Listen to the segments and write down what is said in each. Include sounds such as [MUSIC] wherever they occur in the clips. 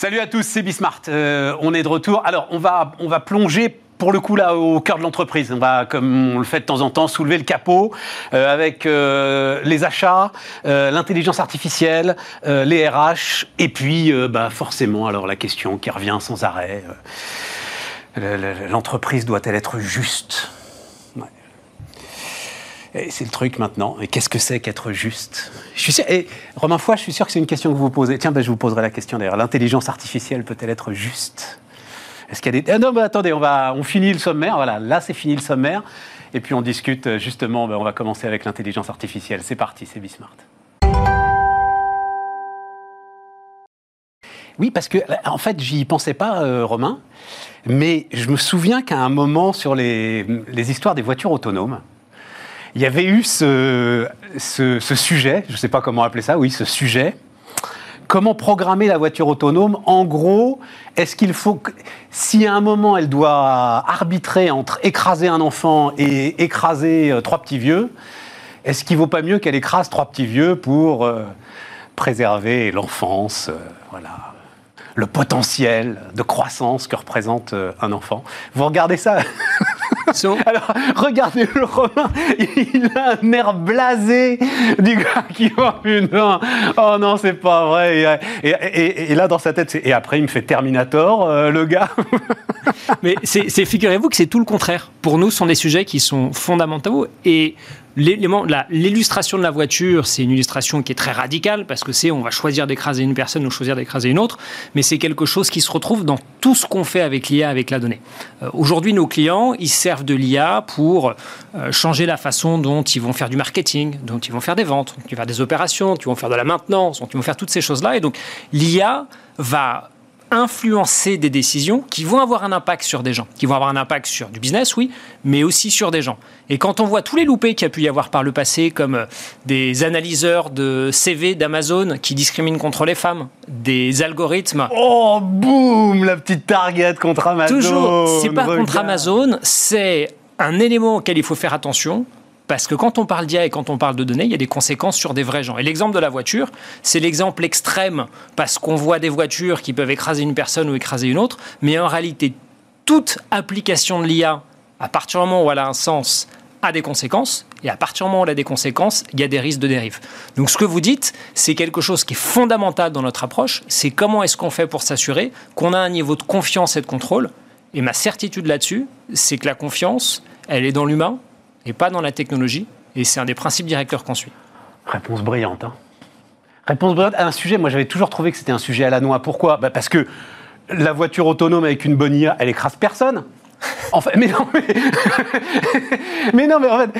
Salut à tous, c'est Bismart. Euh, on est de retour. Alors, on va, on va plonger pour le coup là au cœur de l'entreprise. On va, comme on le fait de temps en temps, soulever le capot euh, avec euh, les achats, l'intelligence artificielle, les RH, et puis bah, forcément alors la question qui revient sans arrêt. L'entreprise doit-elle être juste? C'est le truc maintenant. Et qu'est-ce que c'est qu'être juste? Je suis sûr, Et Romain Foy, je suis sûr que c'est une question que vous posez. Tiens, ben, je vous poserai la question d'ailleurs. L'intelligence artificielle peut-elle être juste? Est-ce qu'il y a des... Ah non, mais attendez, on, va... on finit le sommaire. Voilà, là, c'est fini le sommaire. Et puis on discute euh, justement, ben, on va commencer avec l'intelligence artificielle. C'est parti, c'est Bismart. Oui, parce que en fait, j'y pensais pas, euh, Romain, mais je me souviens qu'à un moment sur les histoires des voitures autonomes, il y avait eu ce, sujet, je ne sais pas comment appeler ça, oui, ce sujet. Comment programmer la voiture autonome? En gros, est-ce qu'il faut, si à un moment elle doit arbitrer entre écraser un enfant et écraser euh, trois petits vieux, est-ce qu'il ne vaut pas mieux qu'elle écrase trois petits vieux pour euh, préserver l'enfance, euh, voilà, le potentiel de croissance que représente un enfant? Vous regardez ça? [LAUGHS] [LAUGHS] Alors, regardez le Romain, il a un air blasé du gars qui voit une Oh non, c'est pas vrai. Et, là, dans sa tête, et après, il me fait Terminator, euh, le gars. [LAUGHS] Mais c'est, figurez-vous que c'est tout le contraire. Pour nous, ce sont des sujets qui sont fondamentaux et L'illustration de la voiture, c'est une illustration qui est très radicale parce que c'est on va choisir d'écraser une personne ou choisir d'écraser une autre, mais c'est quelque chose qui se retrouve dans tout ce qu'on fait avec l'IA, avec la donnée. Euh, aujourd'hui, nos clients, ils servent de l'IA pour euh, changer la façon dont ils vont faire du marketing, dont ils vont faire des ventes, dont ils vont faire des opérations, dont ils vont faire de la maintenance, dont ils vont faire toutes ces choses-là. Et donc, l'IA va influencer des décisions qui vont avoir un impact sur des gens, qui vont avoir un impact sur du business, oui, mais aussi sur des gens. Et quand on voit tous les loupés qu'il y a pu y avoir par le passé, comme euh, des analyseurs de CV d'Amazon qui discriminent contre les femmes, des algorithmes. Oh, boum, la petite target contre Amazon. Toujours, c'est pas contre Amazon, c'est un élément auquel il faut faire attention parce que quand on parle d'IA et quand on parle de données, il y a des conséquences sur des vrais gens. Et l'exemple de la voiture, c'est l'exemple extrême, parce qu'on voit des voitures qui peuvent écraser une personne ou écraser une autre, mais en réalité, toute application de l'IA, à partir du moment où elle a un sens, a des conséquences, et à partir du moment où elle a des conséquences, il y a des risques de dérive. Donc ce que vous dites, c'est quelque chose qui est fondamental dans notre approche, c'est comment est-ce qu'on fait pour s'assurer qu'on a un niveau de confiance et de contrôle. Et ma certitude là-dessus, c'est que la confiance, elle est dans l'humain, pas dans la technologie. Et c'est un des principes directeurs qu'on suit. Réponse brillante. Hein. Réponse brillante à un sujet, moi j'avais toujours trouvé que c'était un sujet à la noix. Pourquoi? Bah, Parce que la voiture autonome avec une bonne IA, elle écrase personne. En fait, mais non, mais, [LAUGHS] mais non, mais en fait,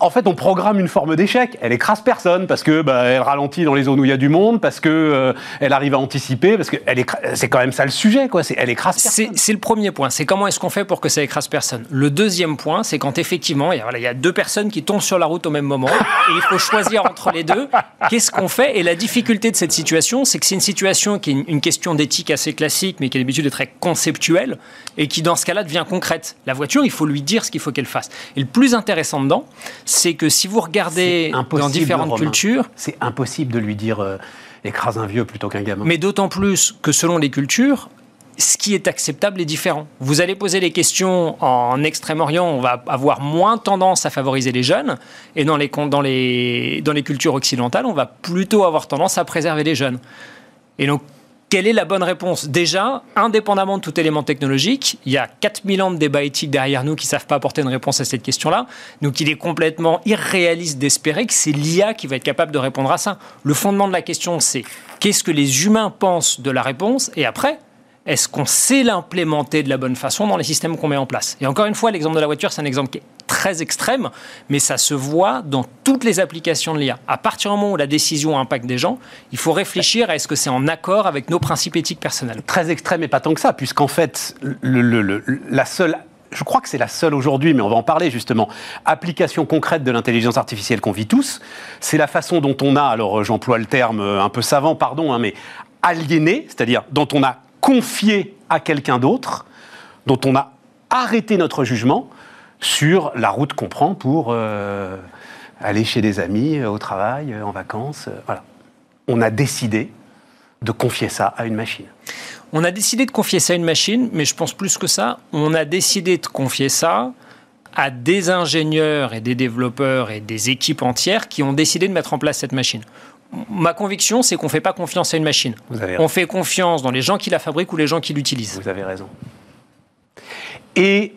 en fait, on programme une forme d'échec. Elle écrase personne parce que bah, elle ralentit dans les zones où il y a du monde, parce que euh, elle arrive à anticiper, parce que elle c'est quand même ça le sujet, quoi. C'est elle écrase personne. C'est le premier point. C'est comment est-ce qu'on fait pour que ça écrase personne. Le deuxième point, c'est quand effectivement, il y, a, voilà, il y a deux personnes qui tombent sur la route au même moment et il faut choisir entre les deux. Qu'est-ce qu'on fait? Et la difficulté de cette situation, c'est que c'est une situation qui est une, une question d'éthique assez classique, mais qui a l'habitude d'être très conceptuelle et qui dans ce cas-là devient concrète. La voiture, il faut lui dire ce qu'il faut qu'elle fasse. Et le plus intéressant dedans, c'est que si vous regardez dans différentes cultures... C'est impossible de lui dire euh, écrase un vieux plutôt qu'un gamin. Mais d'autant plus que selon les cultures, ce qui est acceptable est différent. Vous allez poser les questions en Extrême-Orient, on va avoir moins tendance à favoriser les jeunes, et dans les, dans les, dans les cultures occidentales, on va plutôt avoir tendance à préserver les jeunes. Et donc, quelle est la bonne réponse? Déjà, indépendamment de tout élément technologique, il y a 4000 ans de débat éthique derrière nous qui ne savent pas apporter une réponse à cette question-là. Donc il est complètement irréaliste d'espérer que c'est l'IA qui va être capable de répondre à ça. Le fondement de la question, c'est qu'est-ce que les humains pensent de la réponse? Et après, est-ce qu'on sait l'implémenter de la bonne façon dans les systèmes qu'on met en place? Et encore une fois, l'exemple de la voiture, c'est un exemple qui est très extrême, mais ça se voit dans toutes les applications de l'IA. À partir du moment où la décision impacte des gens, il faut réfléchir à est-ce que c'est en accord avec nos principes éthiques personnels. Très extrême et pas tant que ça, puisqu'en fait, la seule je crois que c'est la seule aujourd'hui, mais on va en parler justement, application concrète de l'intelligence artificielle qu'on vit tous, c'est la façon dont on a, alors j'emploie le terme un peu savant, pardon, hein, mais aliéné, c'est-à-dire dont on a confié à quelqu'un d'autre, dont on a arrêté notre jugement sur la route qu'on prend pour euh, aller chez des amis, euh, au travail, euh, en vacances. voilà. On a décidé de confier ça à une machine On a décidé de confier ça à une machine, mais je pense plus que ça. On a décidé de confier ça à des ingénieurs et des développeurs et des équipes entières qui ont décidé de mettre en place cette machine. Ma conviction, c'est qu'on ne fait pas confiance à une machine. On fait confiance dans les gens qui la fabriquent ou les gens qui l'utilisent. Vous avez raison. Et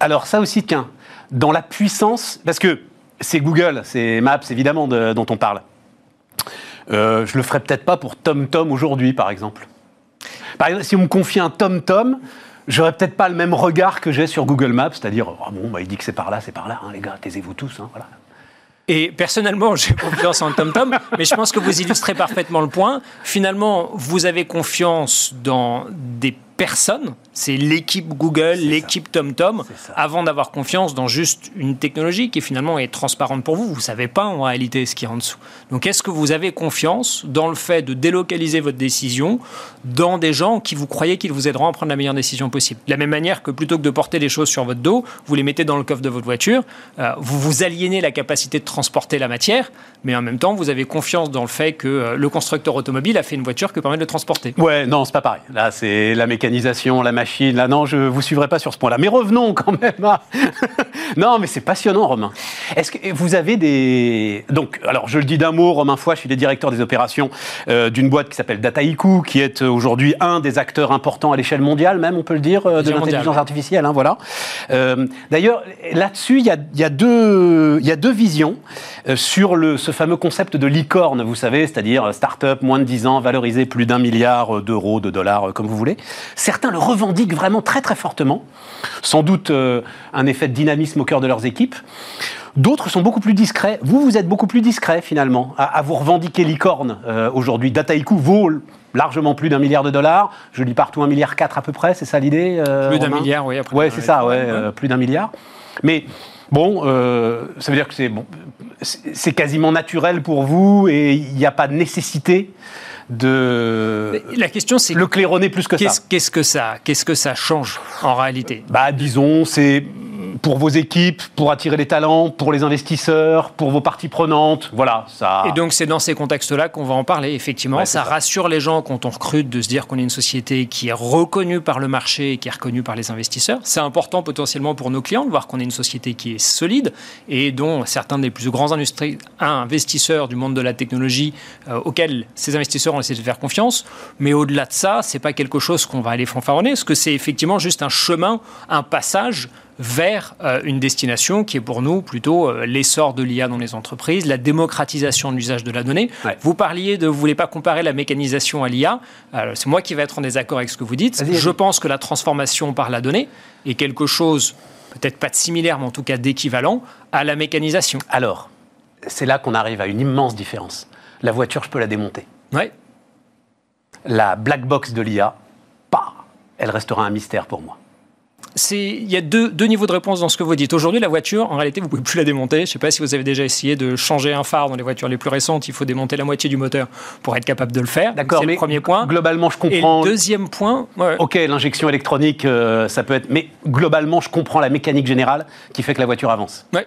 alors ça aussi, tiens, dans la puissance, parce que c'est Google, c'est Maps évidemment dont on parle. Euh, je le ferais peut-être pas pour TomTom aujourd'hui, par exemple. Par exemple, si on me confie un TomTom, j'aurais peut-être pas le même regard que j'ai sur Google Maps, c'est-à-dire, oh bon, bah, il dit que c'est par là, c'est par là, hein, les gars, taisez-vous tous, hein, voilà. Et personnellement, [LAUGHS] j'ai confiance en TomTom, mais je pense que vous illustrez parfaitement le point. Finalement, vous avez confiance dans des personnes c'est l'équipe Google, l'équipe TomTom, avant d'avoir confiance dans juste une technologie qui finalement est transparente pour vous. Vous ne savez pas en réalité ce qui est en dessous. Donc est-ce que vous avez confiance dans le fait de délocaliser votre décision dans des gens qui vous croyez qu'ils vous aideront à prendre la meilleure décision possible? De la même manière que plutôt que de porter les choses sur votre dos, vous les mettez dans le coffre de votre voiture, euh, vous vous aliénez la capacité de transporter la matière, mais en même temps vous avez confiance dans le fait que euh, le constructeur automobile a fait une voiture qui permet de le transporter. Ouais, non, c'est pas pareil. Là, c'est la mécanisation, la machine Là, non, je vous suivrai pas sur ce point-là. Mais revenons quand même à... [LAUGHS] non, mais c'est passionnant, Romain. Est-ce que vous avez des... Donc, alors, je le dis d'un mot, Romain Foy, je suis le directeur des opérations euh, d'une boîte qui s'appelle Dataiku, qui est euh, aujourd'hui un des acteurs importants à l'échelle mondiale, même, on peut le dire, euh, de l'intelligence artificielle. Hein, voilà. D'ailleurs, là-dessus, il y a, y, a deux, y a deux visions sur le, ce fameux concept de licorne, vous savez, c'est-à-dire start-up, moins de 10 ans, valorisé plus d'un milliard d'euros, de dollars, comme vous voulez. Certains le revendiquent vraiment très très fortement, sans doute euh, un effet de dynamisme au cœur de leurs équipes. D'autres sont beaucoup plus discrets. Vous, vous êtes beaucoup plus discret finalement à, vous revendiquer licorne euh, aujourd'hui. Dataiku vaut largement plus d'un milliard de dollars. Je lis partout un milliard quatre à peu près, c'est ça l'idée euh, Plus d'un milliard, oui. Après ouais, c'est ça, ouais, plus d'un milliard. Mais bon, ça veut dire que c'est bon, c'est quasiment naturel pour vous et il n'y a pas de nécessité de la question c'est le claironner plus que ça. Qu'est-ce que ça qu'est-ce que ça change en réalité? Bah disons c'est pour vos équipes, pour attirer les talents, pour les investisseurs, pour vos parties prenantes. Voilà, ça. Et donc, c'est dans ces contextes-là qu'on va en parler, effectivement. ça, rassure les gens quand on recrute de se dire qu'on est une société qui est reconnue par le marché et qui est reconnue par les investisseurs. C'est important potentiellement pour nos clients de voir qu'on est une société qui est solide et dont certains des plus grands investisseurs du monde de la technologie euh, auxquels ces investisseurs ont essayé de faire confiance. Mais au-delà de ça, c'est pas quelque chose qu'on va aller fanfaronner, parce que c'est effectivement juste un chemin, un passage vers euh, une destination qui est pour nous plutôt euh, l'essor de l'IA dans les entreprises, la démocratisation de l'usage de la donnée. Vous parliez de, vous voulez pas comparer la mécanisation à l'IA. C'est moi qui vais être en désaccord avec ce que vous dites. Je pense que la transformation par la donnée est quelque chose, peut-être pas de similaire, mais en tout cas d'équivalent à la mécanisation. Alors, c'est là qu'on arrive à une immense différence. La voiture, je peux la démonter. Ouais. La black box de l'IA, pas, elle restera un mystère pour moi il y a deux, niveaux de réponse dans ce que vous dites. Aujourd'hui, la voiture, en réalité, vous pouvez plus la démonter. Je ne sais pas si vous avez déjà essayé de changer un phare dans les voitures les plus récentes. Il faut démonter la moitié du moteur pour être capable de le faire. D'accord. C'est le premier point. Globalement, je comprends. Et le deuxième point. Ok, l'injection électronique, euh, ça peut être. Mais globalement, je comprends la mécanique générale qui fait que la voiture avance. Ouais.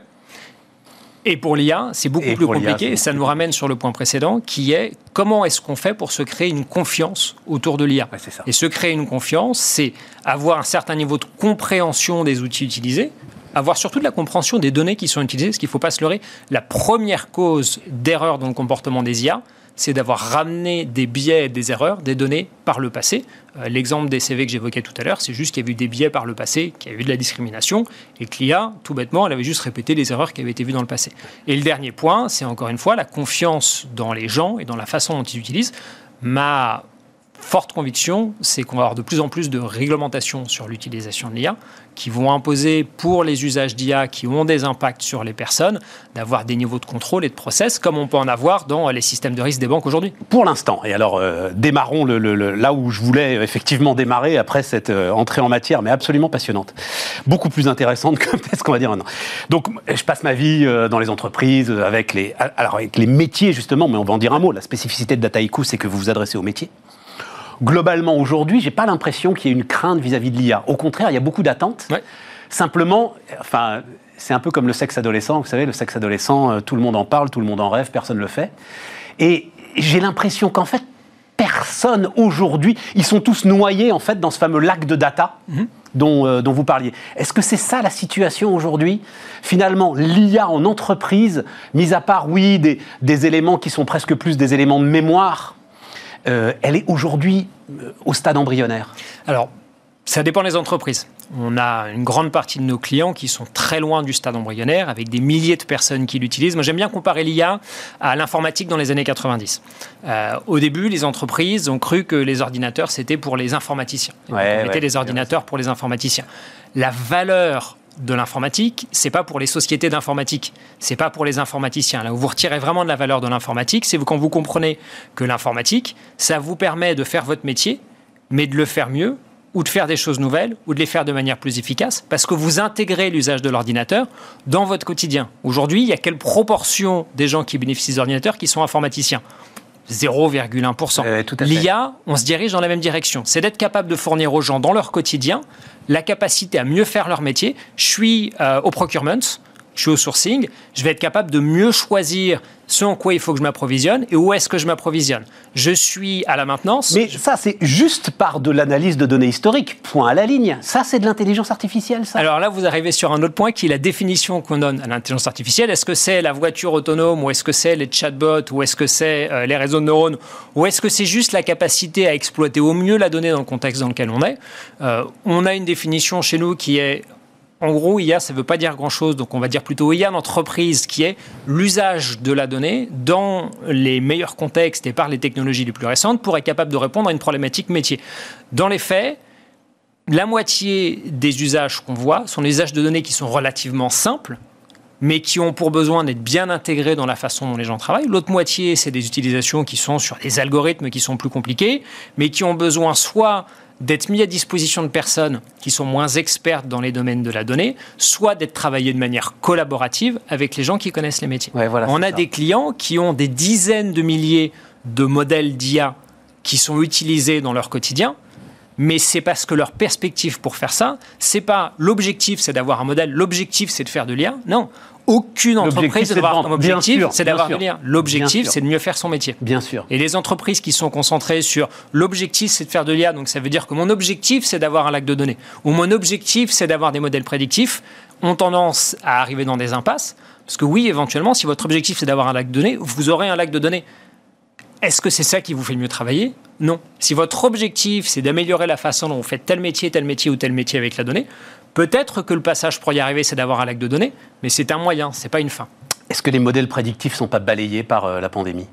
Et pour l'IA, c'est beaucoup plus compliqué. Et ça nous ramène sur le point précédent, qui est comment est-ce qu'on fait pour se créer une confiance autour de l'IA Et se créer une confiance, c'est avoir un certain niveau de compréhension des outils utilisés, avoir surtout de la compréhension des données qui sont utilisées, parce qu'il ne faut pas se leurrer. La première cause d'erreur dans le comportement des IA, c'est d'avoir ramené des biais des erreurs, des données par le passé. Euh, l'exemple des CV que j'évoquais tout à l'heure, c'est juste qu'il y a eu des biais par le passé, qu'il y a eu de la discrimination, et que l'IA, tout bêtement, elle avait juste répété les erreurs qui avaient été vues dans le passé. Et le dernier point, c'est encore une fois la confiance dans les gens et dans la façon dont ils utilisent. Ma forte conviction, c'est qu'on va avoir de plus en plus de réglementations sur l'utilisation de l'IA qui vont imposer pour les usages d'IA qui ont des impacts sur les personnes d'avoir des niveaux de contrôle et de process comme on peut en avoir dans les systèmes de risque des banques aujourd'hui. Pour l'instant, et alors euh, démarrons là où je voulais effectivement démarrer après cette euh, entrée en matière, mais absolument passionnante, beaucoup plus intéressante que [LAUGHS] peut-être qu'on va dire maintenant. Donc je passe ma vie euh, dans les entreprises avec les, alors avec les métiers justement, mais on va en dire un mot. La spécificité de Dataiku, c'est que vous vous adressez aux métiers globalement, aujourd'hui, j'ai pas l'impression qu'il y ait une crainte vis-à-vis de l'IA. Au contraire, il y a beaucoup d'attentes. Simplement, enfin, c'est un peu comme le sexe adolescent. Vous savez, le sexe adolescent, euh, tout le monde en parle, tout le monde en rêve, personne ne le fait. Et j'ai l'impression qu'en fait, personne aujourd'hui, ils sont tous noyés en fait dans ce fameux lac de data. Mhm. Dont, dont, vous parliez. Est-ce que c'est ça la situation aujourd'hui? Finalement, l'IA en entreprise, mis à part, oui, des, des, éléments qui sont presque plus des éléments de mémoire, elle est aujourd'hui au stade embryonnaire Alors, ça dépend des entreprises. On a une grande partie de nos clients qui sont très loin du stade embryonnaire, avec des milliers de personnes qui l'utilisent. Moi, j'aime bien comparer l'IA à l'informatique dans les années 90. Euh, au début, les entreprises ont cru que les ordinateurs, c'était pour les informaticiens. on mettait les ordinateurs pour les informaticiens. La valeur de l'informatique, c'est pas pour les sociétés d'informatique, c'est pas pour les informaticiens. Là où vous retirez vraiment de la valeur de l'informatique, c'est quand vous comprenez que l'informatique, ça vous permet de faire votre métier, mais de le faire mieux ou de faire des choses nouvelles, ou de les faire de manière plus efficace, parce que vous intégrez l'usage de l'ordinateur dans votre quotidien. Aujourd'hui, il y a quelle proportion des gens qui bénéficient d'ordinateurs qui sont informaticiens? 0,1%. Euh, L'IA, on se dirige dans la même direction. C'est d'être capable de fournir aux gens dans leur quotidien la capacité à mieux faire leur métier. Je suis euh, au procurement, je suis au sourcing, je vais être capable de mieux choisir ce en quoi il faut que je m'approvisionne et où est-ce que je m'approvisionne. Je suis à la maintenance. Mais ça, c'est juste par de l'analyse de données historiques, point à la ligne. Ça, c'est de l'intelligence artificielle, ça. Alors là, vous arrivez sur un autre point qui est la définition qu'on donne à l'intelligence artificielle. Est-ce que c'est la voiture autonome ou est-ce que c'est les chatbots ou est-ce que c'est euh, les réseaux de neurones ou est-ce que c'est juste la capacité à exploiter au mieux la donnée dans le contexte dans lequel on est? Euh, On a une définition chez nous qui est en gros, IA, ça ne veut pas dire grand-chose, donc on va dire plutôt IA d'entreprise, qui est l'usage de la donnée dans les meilleurs contextes et par les technologies les plus récentes pour être capable de répondre à une problématique métier. Dans les faits, la moitié des usages qu'on voit sont des usages de données qui sont relativement simples, mais qui ont pour besoin d'être bien intégrés dans la façon dont les gens travaillent. L'autre moitié, c'est des utilisations qui sont sur des algorithmes qui sont plus compliqués, mais qui ont besoin soit d'être mis à disposition de personnes qui sont moins expertes dans les domaines de la donnée, soit d'être travaillé de manière collaborative avec les gens qui connaissent les métiers. On a des clients qui ont des dizaines de milliers de modèles d'IA qui sont utilisés dans leur quotidien, mais c'est parce que leur perspective pour faire ça, c'est pas l'objectif, c'est d'avoir un modèle, l'objectif, c'est de faire de l'IA. Non, aucune entreprise ne doit avoir comme objectif, c'est d'avoir de l'IA. L'objectif, c'est de mieux faire son métier. Bien sûr. Et les entreprises qui sont concentrées sur l'objectif, c'est de faire de l'IA, donc ça veut dire que mon objectif, c'est d'avoir un lac de données, ou mon objectif, c'est d'avoir des modèles prédictifs, ont tendance à arriver dans des impasses. Parce que oui, éventuellement, si votre objectif, c'est d'avoir un lac de données, vous aurez un lac de données. Est-ce que c'est ça qui vous fait le mieux travailler? Non. Si votre objectif, c'est d'améliorer la façon dont vous faites tel métier, tel métier ou tel métier avec la donnée, Peut-être que le passage pour y arriver, c'est d'avoir un lac de données, mais c'est un moyen, c'est pas une fin. Est-ce que les modèles prédictifs ne sont pas balayés par euh, la pandémie?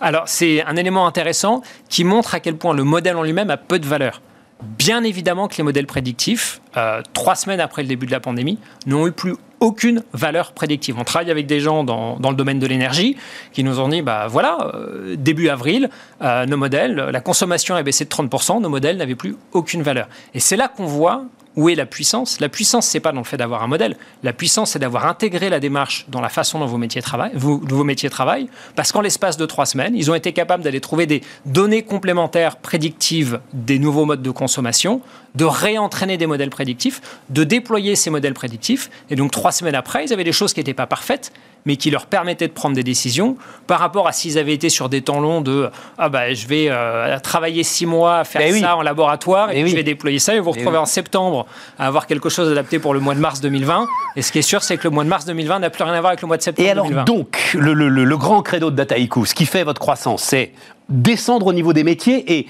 Alors, c'est un élément intéressant qui montre à quel point le modèle en lui-même a peu de valeur. Bien évidemment que les modèles prédictifs, euh, trois semaines après le début de la pandémie, n'ont eu plus aucune valeur prédictive. On travaille avec des gens dans, le domaine de l'énergie qui nous ont dit, bah voilà, euh, début avril, nos modèles, la consommation a baissé de 30%, nos modèles n'avaient plus aucune valeur. Et c'est là qu'on voit où est la puissance? La puissance, c'est pas dans le fait d'avoir un modèle. La puissance, c'est d'avoir intégré la démarche dans la façon dont vos métiers travaillent, vos, vos métiers travaillent, parce qu'en l'espace de trois semaines, ils ont été capables d'aller trouver des données complémentaires prédictives des nouveaux modes de consommation, de réentraîner des modèles prédictifs, de déployer ces modèles prédictifs. Et donc trois semaines après, ils avaient des choses qui n'étaient pas parfaites, mais qui leur permettaient de prendre des décisions par rapport à s'ils avaient été sur des temps longs de ah bah je vais euh, travailler six mois à faire ça en laboratoire et, puis je vais déployer ça et vous vous retrouvez en septembre à avoir quelque chose adapté pour le mois de mars 2020. Et ce qui est sûr, c'est que le mois de mars 2020 n'a plus rien à voir avec le mois de septembre. Et alors donc le, le, grand credo de Dataiku, ce qui fait votre croissance, c'est descendre au niveau des métiers et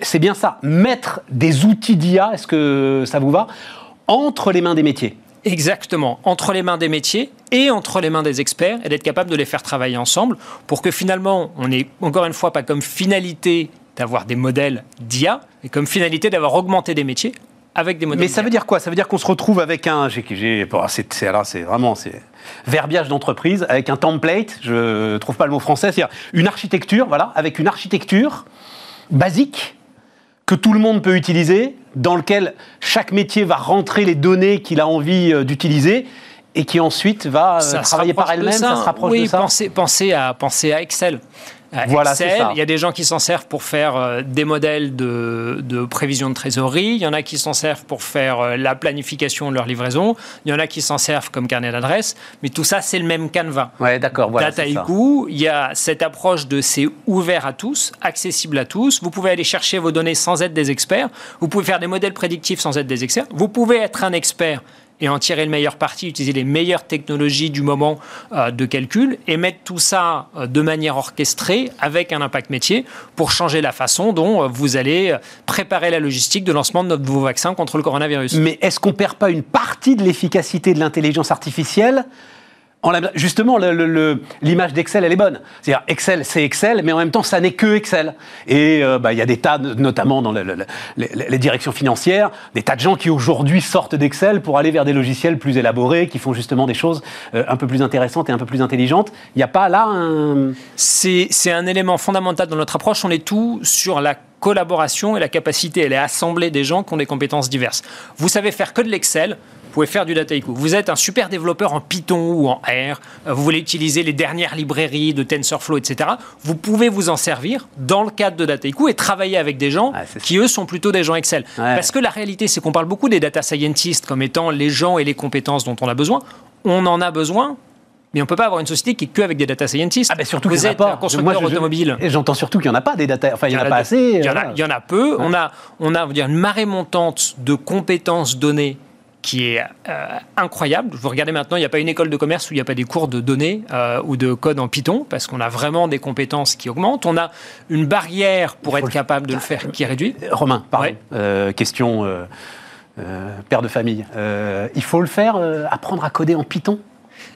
c'est bien ça, mettre des outils d'IA, est-ce que ça vous va, entre les mains des métiers Exactement, entre les mains des métiers et entre les mains des experts, et d'être capable de les faire travailler ensemble pour que finalement, on n'ait encore une fois pas comme finalité d'avoir des modèles d'IA, mais comme finalité d'avoir augmenté des métiers avec des modèles. Mais ça veut dire quoi? Ça veut dire qu'on se retrouve avec un. c'est vraiment c'est verbiage d'entreprise avec un template. Je trouve pas le mot français. C'est-à-dire une architecture, voilà, avec une architecture basique que tout le monde peut utiliser, dans lequel chaque métier va rentrer les données qu'il a envie euh, d'utiliser et qui ensuite va euh, travailler par elle-même, ça. se rapproche oui, de ça pensez, pensez, à, penser à Excel. Voilà, Excel. Il y a des gens qui s'en servent pour faire euh, des modèles de, de, prévision de trésorerie. Il y en a qui s'en servent pour faire euh, la planification de leur livraison. Il y en a qui s'en servent comme carnet d'adresse. Mais tout ça, c'est le même canevas. Ouais, d'accord. Voilà, Dataiku, il y a cette approche de c'est ouvert à tous, accessible à tous. Vous pouvez aller chercher vos données sans être des experts. Vous pouvez faire des modèles prédictifs sans être des experts. Vous pouvez être un expert et en tirer le meilleur parti, utiliser les meilleures technologies du moment euh, de calcul et mettre tout ça euh, de manière orchestrée avec un impact métier pour changer la façon dont euh, vous allez préparer la logistique de lancement de notre nouveau vaccin contre le coronavirus. Mais est-ce qu'on perd pas une partie de l'efficacité de l'intelligence artificielle justement, l'image d'Excel, elle est bonne. C'est-à-dire, Excel, c'est Excel, mais en même temps, ça n'est que Excel. Et euh, bah, il y a des tas, notamment dans les, directions financières, des tas de gens qui aujourd'hui sortent d'Excel pour aller vers des logiciels plus élaborés, qui font justement des choses euh, un peu plus intéressantes et un peu plus intelligentes. Il n'y a pas là un... C'est un élément fondamental dans notre approche. On est tout sur la collaboration et la capacité, elle est assemblée des gens qui ont des compétences diverses. Vous savez faire que de l'Exel, pouvez faire du Dataiku. Vous êtes un super développeur en Python ou en R, euh, vous voulez utiliser les dernières librairies de TensorFlow, etc. Vous pouvez vous en servir dans le cadre de Dataiku et travailler avec des gens qui, eux, sont plutôt des gens Excel. Parce que la réalité, c'est qu'on parle beaucoup des data scientists comme étant les gens et les compétences dont on a besoin. On en a besoin, mais on ne peut pas avoir une société qui est que avec des data scientists. Ah ben surtout vous êtes un constructeur automobile. Et j'entends surtout qu'il n'y en a pas des data. Enfin, il n'y en, a pas assez. Il y, en a, il y en a peu. On a, on a dire, une marée montante de compétences données qui est euh, incroyable. Vous regardez maintenant, il n'y a pas une école de commerce où il n'y a pas des cours de données euh, ou de code en Python, parce qu'on a vraiment des compétences qui augmentent. On a une barrière pour être capable de le faire qui est réduite. Euh, Romain, pardon. question père de famille. il faut le faire, apprendre à coder en Python?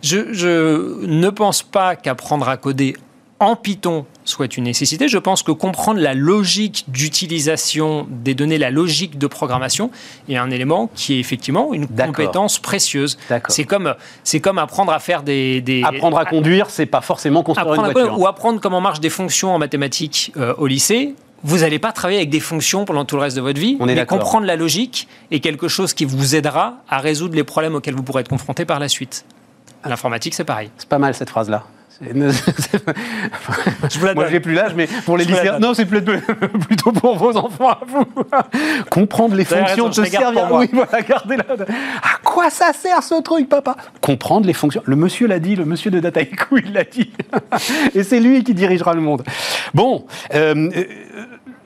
Je, je ne pense pas qu'apprendre à coder en Python soit une nécessité. Je pense que comprendre la logique d'utilisation des données, la logique de programmation, est un élément qui est effectivement une compétence précieuse. C'est comme, c'est comme apprendre à faire des... apprendre à conduire, c'est pas forcément construire une voiture. ou apprendre comment marchent des fonctions en mathématiques euh, au lycée, vous n'allez pas travailler avec des fonctions pendant tout le reste de votre vie, mais comprendre la logique est quelque chose qui vous aidera à résoudre les problèmes auxquels vous pourrez être confronté par la suite. L'informatique, c'est pareil. C'est pas mal cette phrase-là. [LAUGHS] je Moi, j'ai plus l'âge, mais pour les lycéens, non, c'est [LAUGHS] plutôt pour vos enfants à vous. [LAUGHS] Comprendre les fonctions de se servir. Oui, voilà, gardez-la. À quoi ça sert ce truc, papa? Comprendre les fonctions. Le monsieur l'a dit, le monsieur de Dataiku, il l'a dit. Et c'est lui qui dirigera le monde. Bon, euh, euh,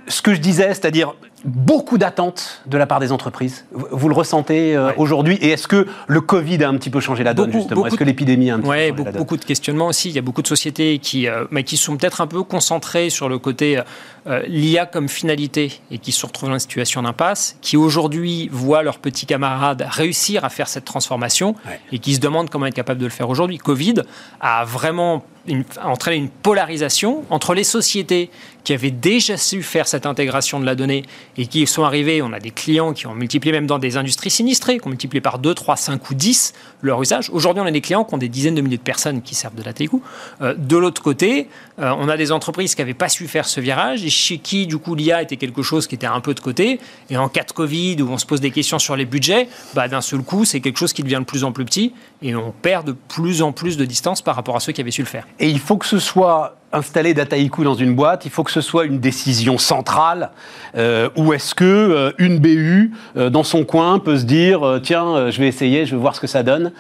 ce que je disais, c'est-à-dire beaucoup d'attentes de la part des entreprises. Vous le ressentez euh, aujourd'hui? Et est-ce que le Covid a un petit peu changé la donne, justement? Est-ce que l'épidémie a un petit peu changé beaucoup, la donne? beaucoup de questionnements aussi. Il y a beaucoup de sociétés qui, euh, mais qui sont peut-être un peu concentrées sur le côté euh, l'IA comme finalité et qui se retrouvent dans une situation d'impasse, qui aujourd'hui voient leurs petits camarades réussir à faire cette transformation et qui se demandent comment être capable de le faire aujourd'hui. Covid a vraiment une, entraîné une polarisation entre les sociétés qui avaient déjà su faire cette intégration de la donnée et qui sont arrivés, on a des clients qui ont multiplié même dans des industries sinistrées, qui ont multiplié par 2, 3, 5 ou 10 leur usage. Aujourd'hui, on a des clients qui ont des dizaines de milliers de personnes qui servent de la télécou. Euh, de l'autre côté, euh, on a des entreprises qui n'avaient pas su faire ce virage et chez qui, du coup, l'IA était quelque chose qui était un peu de côté. Et en cas de Covid, où on se pose des questions sur les budgets, bah, d'un seul coup, c'est quelque chose qui devient de plus en plus petit et on perd de plus en plus de distance par rapport à ceux qui avaient su le faire. Et il faut que ce soit installer Dataiku dans une boîte, il faut que ce soit une décision centrale, euh, ou est-ce que euh, une BU euh, dans son coin peut se dire tiens, je vais essayer, je vais voir ce que ça donne.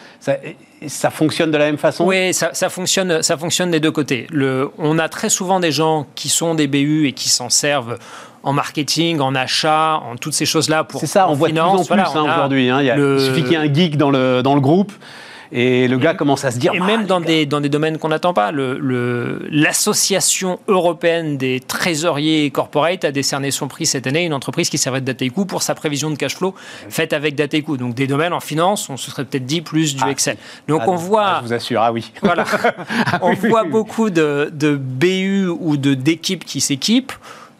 Ça, fonctionne de la même façon? Oui, ça, fonctionne, ça fonctionne des deux côtés. Le, on a très souvent des gens qui sont des BU et qui s'en servent en marketing, en achat, en toutes ces choses-là pour. C'est ça, on voit de plus en plus hein, aujourd'hui. Hein. Il, suffit qu'il y ait un geek dans le, dans le groupe. Et le gars commence à se dire. Et même dans des, dans des domaines qu'on n'attend pas. L'association le, européenne des trésoriers corporate a décerné son prix cette année à une entreprise qui servait de Dataiku pour sa prévision de cash flow faite avec Dataiku. Donc des domaines en finance, on se serait peut-être dit plus du ah, Excel. Donc ah, on voit. Ah, je vous assure, ah oui. Voilà. [LAUGHS] on voit beaucoup de, de BU ou d'équipes qui s'équipent.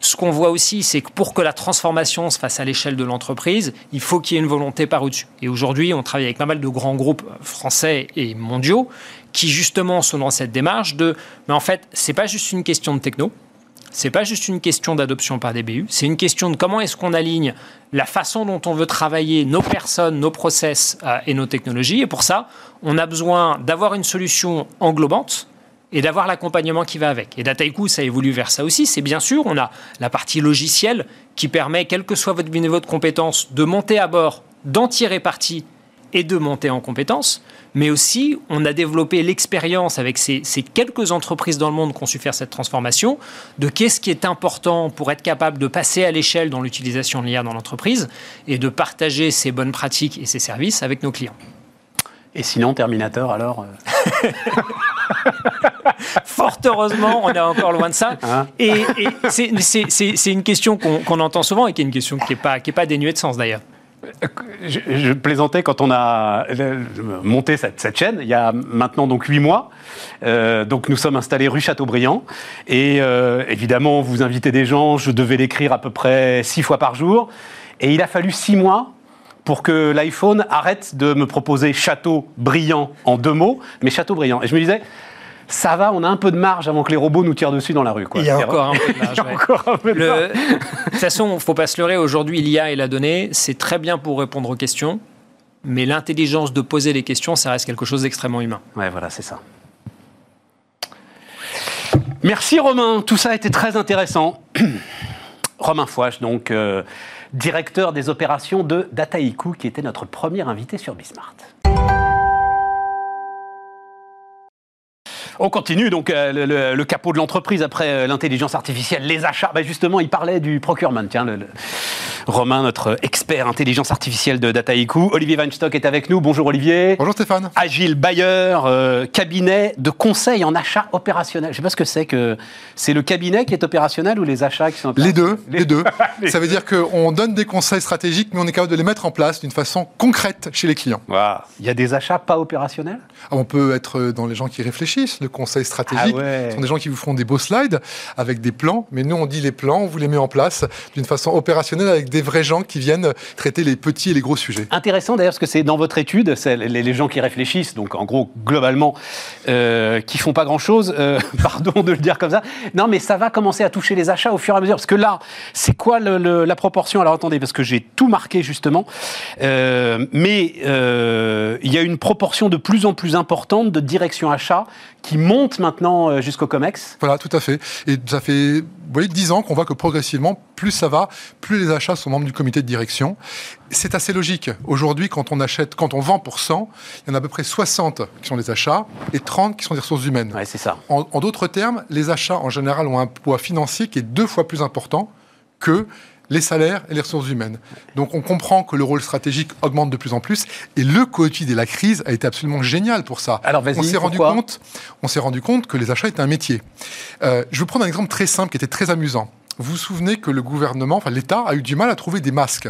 Ce qu'on voit aussi, c'est que pour que la transformation se fasse à l'échelle de l'entreprise, il faut qu'il y ait une volonté par au-dessus. Et aujourd'hui, on travaille avec pas mal de grands groupes français et mondiaux qui justement sont dans cette démarche de, mais en fait, c'est pas juste une question de techno, c'est pas juste une question d'adoption par des BU, c'est une question de comment est-ce qu'on aligne la façon dont on veut travailler nos personnes, nos process euh, et nos technologies. Et pour ça, on a besoin d'avoir une solution englobante et d'avoir l'accompagnement qui va avec. Et Dataiku, ça évolue vers ça aussi. C'est bien sûr, on a la partie logicielle qui permet, quel que soit votre niveau de compétence, de monter à bord, d'en tirer parti et de monter en compétences, mais aussi on a développé l'expérience avec ces, quelques entreprises dans le monde qui ont su faire cette transformation, de qu'est-ce qui est important pour être capable de passer à l'échelle dans l'utilisation de l'IA dans l'entreprise et de partager ces bonnes pratiques et ces services avec nos clients. Et sinon, Terminator, alors euh [LAUGHS] [LAUGHS] Fort heureusement, on est encore loin de ça. Hein et, c'est une question qu'on entend souvent et qui est une question qui n'est pas, qui est pas dénuée de sens d'ailleurs. Je, plaisantais quand on a euh, monté cette, chaîne, il y a maintenant donc huit mois. Euh, donc nous sommes installés rue Chateaubriand. Et euh, évidemment, vous invitez des gens, je devais l'écrire à peu près six fois par jour. Et il a fallu six mois pour que l'iPhone arrête de me proposer château brillant en deux mots, mais château brillant. Et je me disais, ça va, on a un peu de marge avant que les robots nous tirent dessus dans la rue. Il y a [LAUGHS] encore un peu de marge. [LAUGHS] de toute façon, il ne faut pas se leurrer. Aujourd'hui, l'IA et la donnée, c'est très bien pour répondre aux questions, mais l'intelligence de poser les questions, ça reste quelque chose d'extrêmement humain. Ouais, voilà, c'est ça. Merci Romain, tout ça a été très intéressant. [CLEARS THROAT] Romain Fouache, donc euh, directeur des opérations de Dataiku, qui était notre premier invité sur Bismart. On continue donc euh, le, capot de l'entreprise après euh, l'intelligence artificielle, les achats. Ben, justement, il parlait du procurement. Tiens, le, Romain, notre expert intelligence artificielle de Dataiku. Olivier Weinstock est avec nous. Bonjour Olivier. Bonjour Stéphane. Agile Bayer, euh, cabinet de conseil en achat opérationnel. Je ne sais pas ce que c'est que c'est le cabinet qui est opérationnel ou les achats qui sont opérationnels Les deux, les, [LAUGHS] deux. Ça veut dire qu'on donne des conseils stratégiques, mais on est capable de les mettre en place d'une façon concrète chez les clients. Il y a des achats pas opérationnels? Ah, On peut être dans les gens qui réfléchissent. Le conseil stratégique, ah ce sont des gens qui vous feront des beaux slides avec des plans, mais nous on dit les plans, on vous les met en place d'une façon opérationnelle avec des vrais gens qui viennent traiter les petits et les gros sujets. Intéressant d'ailleurs, parce que c'est dans votre étude, c'est les, gens qui réfléchissent, donc en gros, globalement, euh, qui font pas grand-chose, euh, [LAUGHS] pardon de le dire comme ça. Non, mais ça va commencer à toucher les achats au fur et à mesure. Parce que là, c'est quoi la proportion? Alors attendez, parce que j'ai tout marqué justement. Euh, mais euh, il y a une proportion de plus en plus importante de direction achat qui monte maintenant jusqu'au COMEX. Voilà, tout à fait. Et ça fait vous voyez, 10 ans qu'on voit que progressivement, plus ça va, plus les achats sont membres du comité de direction. C'est assez logique. Aujourd'hui, quand on achète, quand on vend pour 100, il y en a à peu près 60 qui sont des achats et 30 qui sont des ressources humaines. Ouais, c'est ça. En, en d'autres termes, les achats en général ont un poids financier qui est deux fois plus important que les salaires et les ressources humaines. Donc on comprend que le rôle stratégique augmente de plus en plus et le Covid et la crise a été absolument génial pour ça. Alors on s'est rendu compte, on s'est rendu compte que les achats étaient un métier. Euh, je vais prendre un exemple très simple qui était très amusant. Vous vous souvenez que le gouvernement, enfin l'État, a eu du mal à trouver des masques.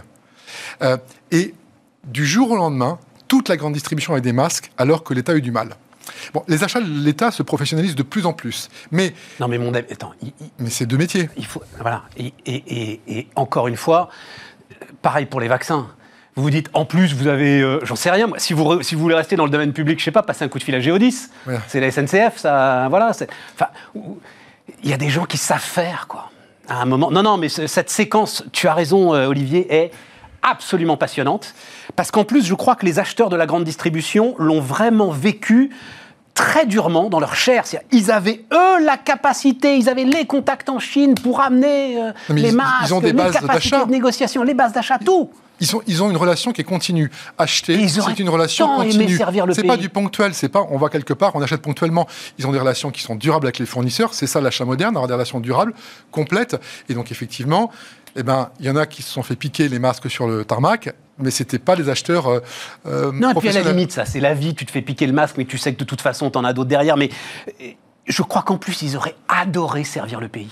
Euh, et du jour au lendemain, toute la grande distribution avait des masques alors que l'État a eu du mal. Bon, les achats de l'État se professionnalisent de plus en plus. Mais. Non, mais mon. Attends. mais c'est deux métiers. Il faut. Voilà. Et, et, et, encore une fois, pareil pour les vaccins. Vous vous dites, en plus, vous avez, euh, j'en sais rien, si vous, si vous voulez rester dans le domaine public, je sais pas, passer un coup de fil à Géodis, c'est la SNCF, ça, voilà. Enfin, il y a des gens qui savent faire, quoi. À un moment. Non, non, mais cette séquence, tu as raison, euh, Olivier, est absolument passionnante. Parce qu'en plus, je crois que les acheteurs de la grande distribution l'ont vraiment vécu très durement dans leur chair. Ils avaient, eux, la capacité, ils avaient les contacts en Chine pour amener euh, les masques, ils ont des les capacités de négociation, les bases d'achat, tout. Ils, sont, ils ont une relation qui est continue. Acheter, c'est une relation continue. C'est pas du ponctuel, c'est pas on va quelque part, on achète ponctuellement. Ils ont des relations qui sont durables avec les fournisseurs. C'est ça l'achat moderne, avoir des relations durables, complètes. Et donc effectivement, eh ben, il y en a qui se sont fait piquer les masques sur le tarmac, mais c'était pas les acheteurs euh, euh Non, et puis à la limite, ça, c'est la vie. Tu te fais piquer le masque, mais tu sais que de toute façon, tu en as d'autres derrière. Mais euh, je crois qu'en plus, ils auraient adoré servir le pays.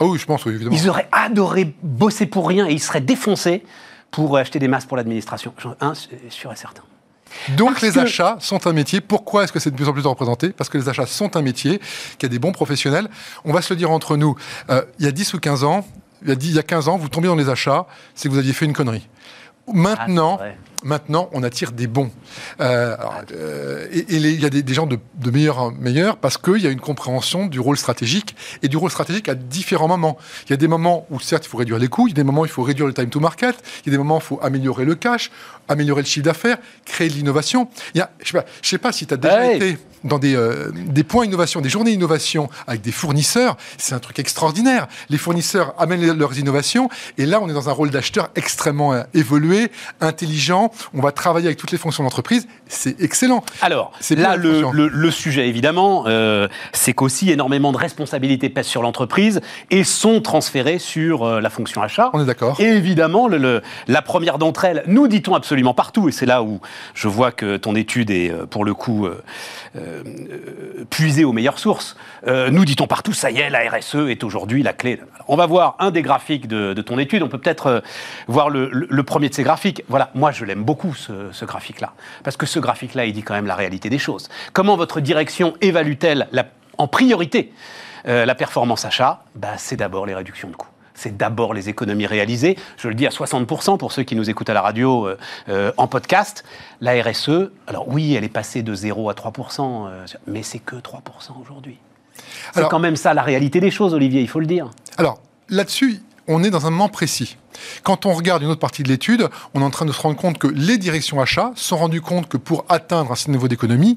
Oh oui, je pense, oui, évidemment. Ils auraient adoré bosser pour rien et ils seraient défoncés pour acheter des masques pour l'administration. Un, sûr et certain. Donc les achats sont un métier. Pourquoi est-ce que c'est de plus en plus représenté Parce que les achats sont un métier, qu'il y a des bons professionnels. On va se le dire entre nous. Euh, il y a 10 ou 15 ans, il y, a 10, il y a 15 ans, vous tombiez dans les achats, c'est que vous aviez fait une connerie. Maintenant, ah, maintenant, on attire des bons. Euh, euh, et il y a des, gens de, meilleurs en meilleurs parce qu'il y a une compréhension du rôle stratégique et du rôle stratégique à différents moments. Il y a des moments où, certes, il faut réduire les coûts, il y a des moments où il faut réduire le time to market, il y a des moments où il faut améliorer le cash, améliorer le chiffre d'affaires, créer de l'innovation. Je ne sais, sais, pas si tu as déjà été dans des, euh, des points innovation, des journées innovation avec des fournisseurs. C'est un truc extraordinaire. Les fournisseurs amènent leurs innovations et là, on est dans un rôle d'acheteur extrêmement évolué, intelligent on va travailler avec toutes les fonctions d'entreprise, c'est excellent. Alors, là, le, sujet, évidemment, euh, c'est qu'aussi énormément de responsabilités pèsent sur l'entreprise et sont transférées sur euh, la fonction achat. On est d'accord. Et évidemment, la première d'entre elles, nous dit-on absolument partout, et c'est là où je vois que ton étude est, euh, pour le coup, puisée aux meilleures sources. nous dit-on partout, ça y est, la RSE est aujourd'hui la clé. On va voir un des graphiques de, ton étude. On peut peut-être voir le, le, premier de ces graphiques. Voilà, moi je l'aime beaucoup ce, graphique-là. Parce que ce graphique-là, il dit quand même la réalité des choses. Comment votre direction évalue-t-elle en priorité euh, la performance achat? Bah, C'est d'abord les réductions de coûts c'est d'abord les économies réalisées. Je le dis à 60% pour ceux qui nous écoutent à la radio euh, euh, en podcast. La RSE, alors oui, elle est passée de 0 à 3%, mais c'est que 3% aujourd'hui. C'est quand même ça la réalité des choses, Olivier, il faut le dire. Alors, là-dessus, on est dans un moment précis. Quand on regarde une autre partie de l'étude, on est en train de se rendre compte que les directions achats sont rendues compte que pour atteindre un certain niveau d'économie,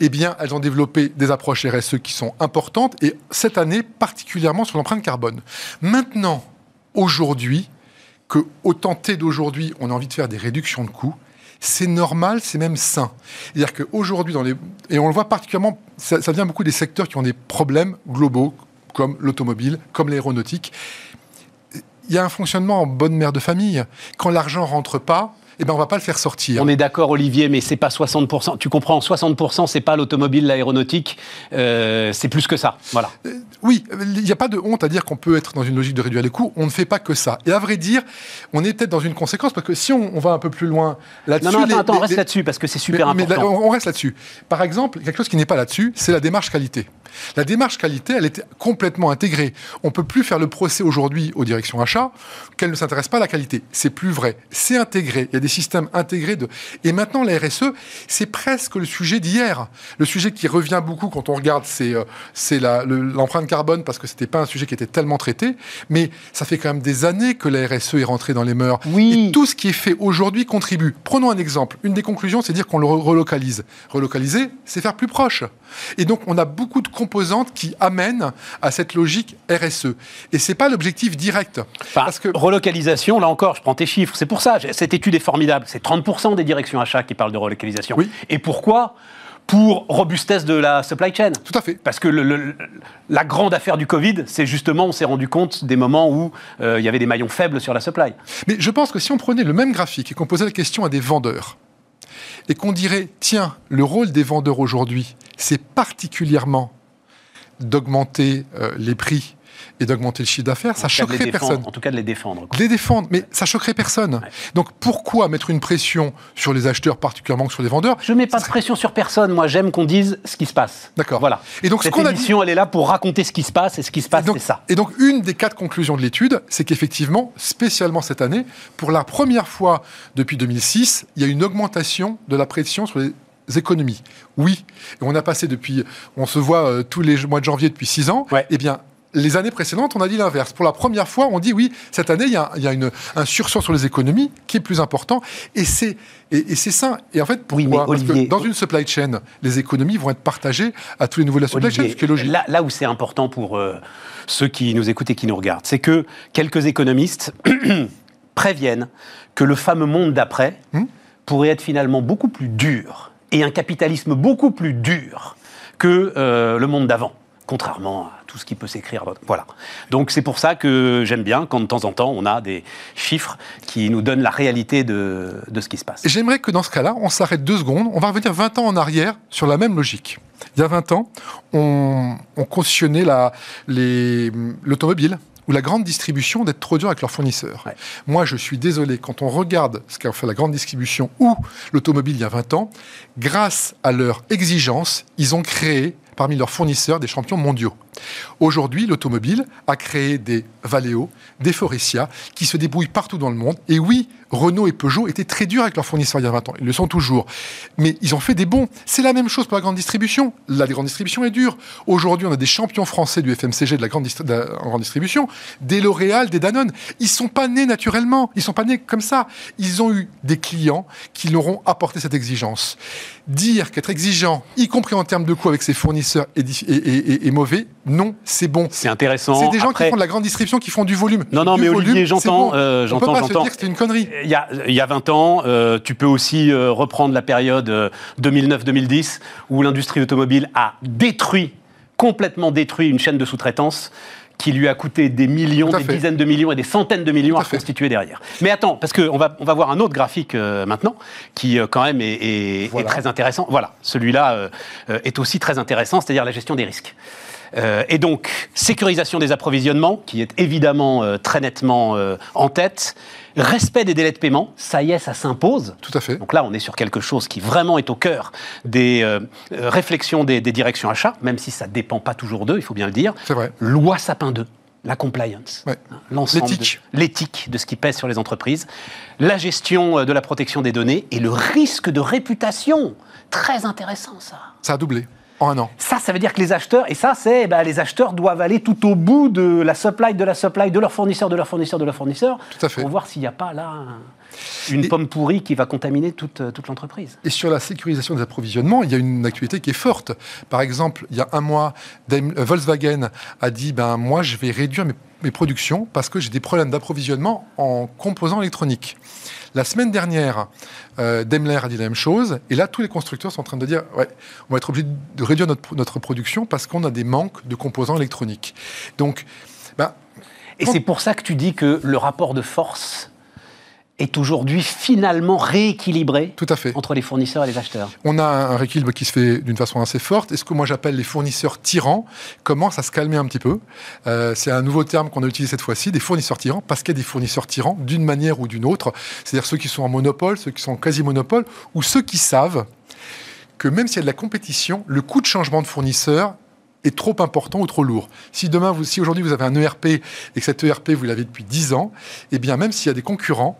eh bien, elles ont développé des approches RSE qui sont importantes, et cette année, particulièrement sur l'empreinte carbone. Maintenant, aujourd'hui, que au tenter d'aujourd'hui, on a envie de faire des réductions de coûts, c'est normal, c'est même sain. C'est-à-dire qu'aujourd'hui, et on le voit particulièrement, ça, ça vient beaucoup des secteurs qui ont des problèmes globaux, comme l'automobile, comme l'aéronautique il y a un fonctionnement en bonne mère de famille. Quand l'argent rentre pas, eh ben on va pas le faire sortir. On est d'accord, Olivier, mais c'est pas 60%. Tu comprends, 60%, c'est pas l'automobile, l'aéronautique, euh, c'est plus que ça. Voilà. Euh, oui, il n'y a pas de honte à dire qu'on peut être dans une logique de réduire les coûts. On ne fait pas que ça. Et à vrai dire, on est peut-être dans une conséquence parce que si on, va un peu plus loin là-dessus. Non, non, attends, attends on reste là-dessus parce que c'est super important. on reste là-dessus. Par exemple, quelque chose qui n'est pas là-dessus, c'est la démarche qualité. La démarche qualité, elle est complètement intégrée. On ne peut plus faire le procès aujourd'hui aux directions achats qu'elles ne s'intéressent pas à la qualité. C'est plus vrai. C'est intégré. Il y a des systèmes intégrés de. Et maintenant, la RSE, c'est presque le sujet d'hier. Le sujet qui revient beaucoup quand on regarde, c'est euh, l'empreinte carbone parce que c'était pas un sujet qui était tellement traité. Mais ça fait quand même des années que la RSE est rentrée dans les mœurs. Oui. Et tout ce qui est fait aujourd'hui contribue. Prenons un exemple. Une des conclusions, c'est dire qu'on le relocalise. Relocaliser, c'est faire plus proche. Et donc, on a beaucoup de composantes qui amènent à cette logique RSE. Et c'est pas l'objectif direct. parce que relocalisation, là encore, je prends tes chiffres. C'est pour ça, cette étude est formidable. C'est 30% des directions achats qui parlent de relocalisation. Oui. Et pourquoi? Pour robustesse de la supply chain. Tout à fait. Parce que la grande affaire du Covid, c'est justement, on s'est rendu compte des moments où euh, il y avait des maillons faibles sur la supply. Mais je pense que si on prenait le même graphique et qu'on posait la question à des vendeurs, et qu'on dirait, tiens, le rôle des vendeurs aujourd'hui, c'est particulièrement d'augmenter euh, les prix et d'augmenter le chiffre d'affaires, ça choquerait personne. En tout cas, de les défendre. De les défendre, mais ça choquerait personne. Donc pourquoi mettre une pression sur les acheteurs, particulièrement que sur les vendeurs? Je ne mets pas de pression sur personne. Moi, j'aime qu'on dise ce qui se passe. D'accord. Voilà. Et donc, Cette ce édition, elle est là pour raconter ce qui se passe, et ce qui se passe, c'est ça. Et donc, une des quatre conclusions de l'étude, c'est qu'effectivement, spécialement cette année, pour la première fois depuis 2006, il y a une augmentation de la pression sur les économies. Oui, et on a passé depuis, on se voit euh, tous les mois de janvier depuis six ans. Eh bien, les années précédentes, on a dit l'inverse. Pour la première fois, on dit oui, cette année, il y a, un sursaut sur les économies qui est plus important. Et c'est et, c'est ça. Et en fait, pourquoi? Parce que dans une supply chain, les économies vont être partagées à tous les niveaux de la supply chain, ce qui est logique. Là, où c'est important pour euh, ceux qui nous écoutent et qui nous regardent, c'est que quelques économistes [CLEARS THROAT] préviennent que le fameux monde d'après hmm? pourrait être finalement beaucoup plus dur et un capitalisme beaucoup plus dur que euh, le monde d'avant contrairement à tout ce qui peut s'écrire. Voilà. Donc c'est pour ça que j'aime bien quand de temps en temps on a des chiffres qui nous donnent la réalité de, de ce qui se passe. J'aimerais que dans ce cas-là, on s'arrête deux secondes. On va revenir 20 ans en arrière sur la même logique. Il y a 20 ans, on, on cautionnait l'automobile ou la grande distribution d'être trop dur avec leurs fournisseurs. Moi, je suis désolé, quand on regarde ce qu'a fait la grande distribution ou l'automobile il y a 20 ans, grâce à leur exigence, ils ont créé parmi leurs fournisseurs des champions mondiaux. Aujourd'hui, l'automobile a créé des Valeo, des Forestia, qui se débrouillent partout dans le monde. Et oui, Renault et Peugeot étaient très durs avec leurs fournisseurs il y a 20 ans. Ils le sont toujours. Mais ils ont fait des bons. C'est la même chose pour la grande distribution. La grande distribution est dure. Aujourd'hui, on a des champions français du FMCG de la grande, distribution, des L'Oréal, des Danone. Ils sont pas nés naturellement. Ils sont pas nés comme ça. Ils ont eu des clients qui leur ont apporté cette exigence. Dire qu'être exigeant, y compris en termes de coût avec ses fournisseurs, est, mauvais, non, c'est bon. C'est intéressant. C'est des gens qui font de la grande distribution, qui font du volume. Non, non, mais Olivier, j'entends. Euh, on peut pas se dire que c'était une connerie. Il y a, il y a 20 ans, euh, tu peux aussi euh, reprendre la période 2009-2010 où l'industrie automobile a détruit, complètement détruit une chaîne de sous-traitance qui lui a coûté des millions, des dizaines de millions et des centaines de millions à, constituer derrière. Mais attends, parce qu'on va, on va voir un autre graphique euh, maintenant, qui quand même est, très intéressant. Voilà, celui-là est aussi très intéressant, c'est-à-dire la gestion des risques. Et donc, sécurisation des approvisionnements, qui est évidemment très nettement en tête. Respect des délais de paiement, ça y est, ça s'impose. Tout à fait. Donc là, on est sur quelque chose qui vraiment est au cœur des euh, réflexions des, directions achats, même si ça ne dépend pas toujours d'eux, il faut bien le dire. C'est vrai. Loi Sapin 2 la compliance, ouais. l'éthique. l'éthique de ce qui pèse sur les entreprises, la gestion euh, de la protection des données et le risque de réputation. Très intéressant ça. Ça a doublé. En un an. Ça, ça veut dire que les acheteurs, et ça, c'est bah, les acheteurs doivent aller tout au bout de la supply, de la supply, de leur fournisseur, de leur fournisseur, de leur fournisseur, tout à fait. pour voir s'il n'y a pas là une pomme pourrie qui va contaminer toute, euh, toute l'entreprise. Et sur la sécurisation des approvisionnements, il y a une actualité qui est forte. Par exemple, il y a un mois, euh, Volkswagen a dit ben, Moi, je vais réduire mes, mes productions parce que j'ai des problèmes d'approvisionnement en composants électroniques. La semaine dernière, euh, Daimler a dit la même chose. Et là, tous les constructeurs sont en train de dire ouais, on va être obligé de réduire notre, notre production parce qu'on a des manques de composants électroniques. Donc, ben, et c'est pour ça que tu dis que le rapport de force est aujourd'hui finalement rééquilibré Tout à fait. entre les fournisseurs et les acheteurs. On a un rééquilibre qui se fait d'une façon assez forte. Et ce que moi j'appelle les fournisseurs tyrans commence à se calmer un petit peu. Euh, c'est un nouveau terme qu'on a utilisé cette fois-ci, des fournisseurs tyrans, parce qu'il y a des fournisseurs tyrans d'une manière ou d'une autre. C'est-à-dire ceux qui sont en monopole, ceux qui sont en quasi-monopole, ou ceux qui savent que même s'il y a de la compétition, le coût de changement de fournisseur est trop important ou trop lourd. Si demain, vous, si aujourd'hui vous avez un ERP et que cet ERP vous l'avez depuis 10 ans, eh bien même s'il y a des concurrents,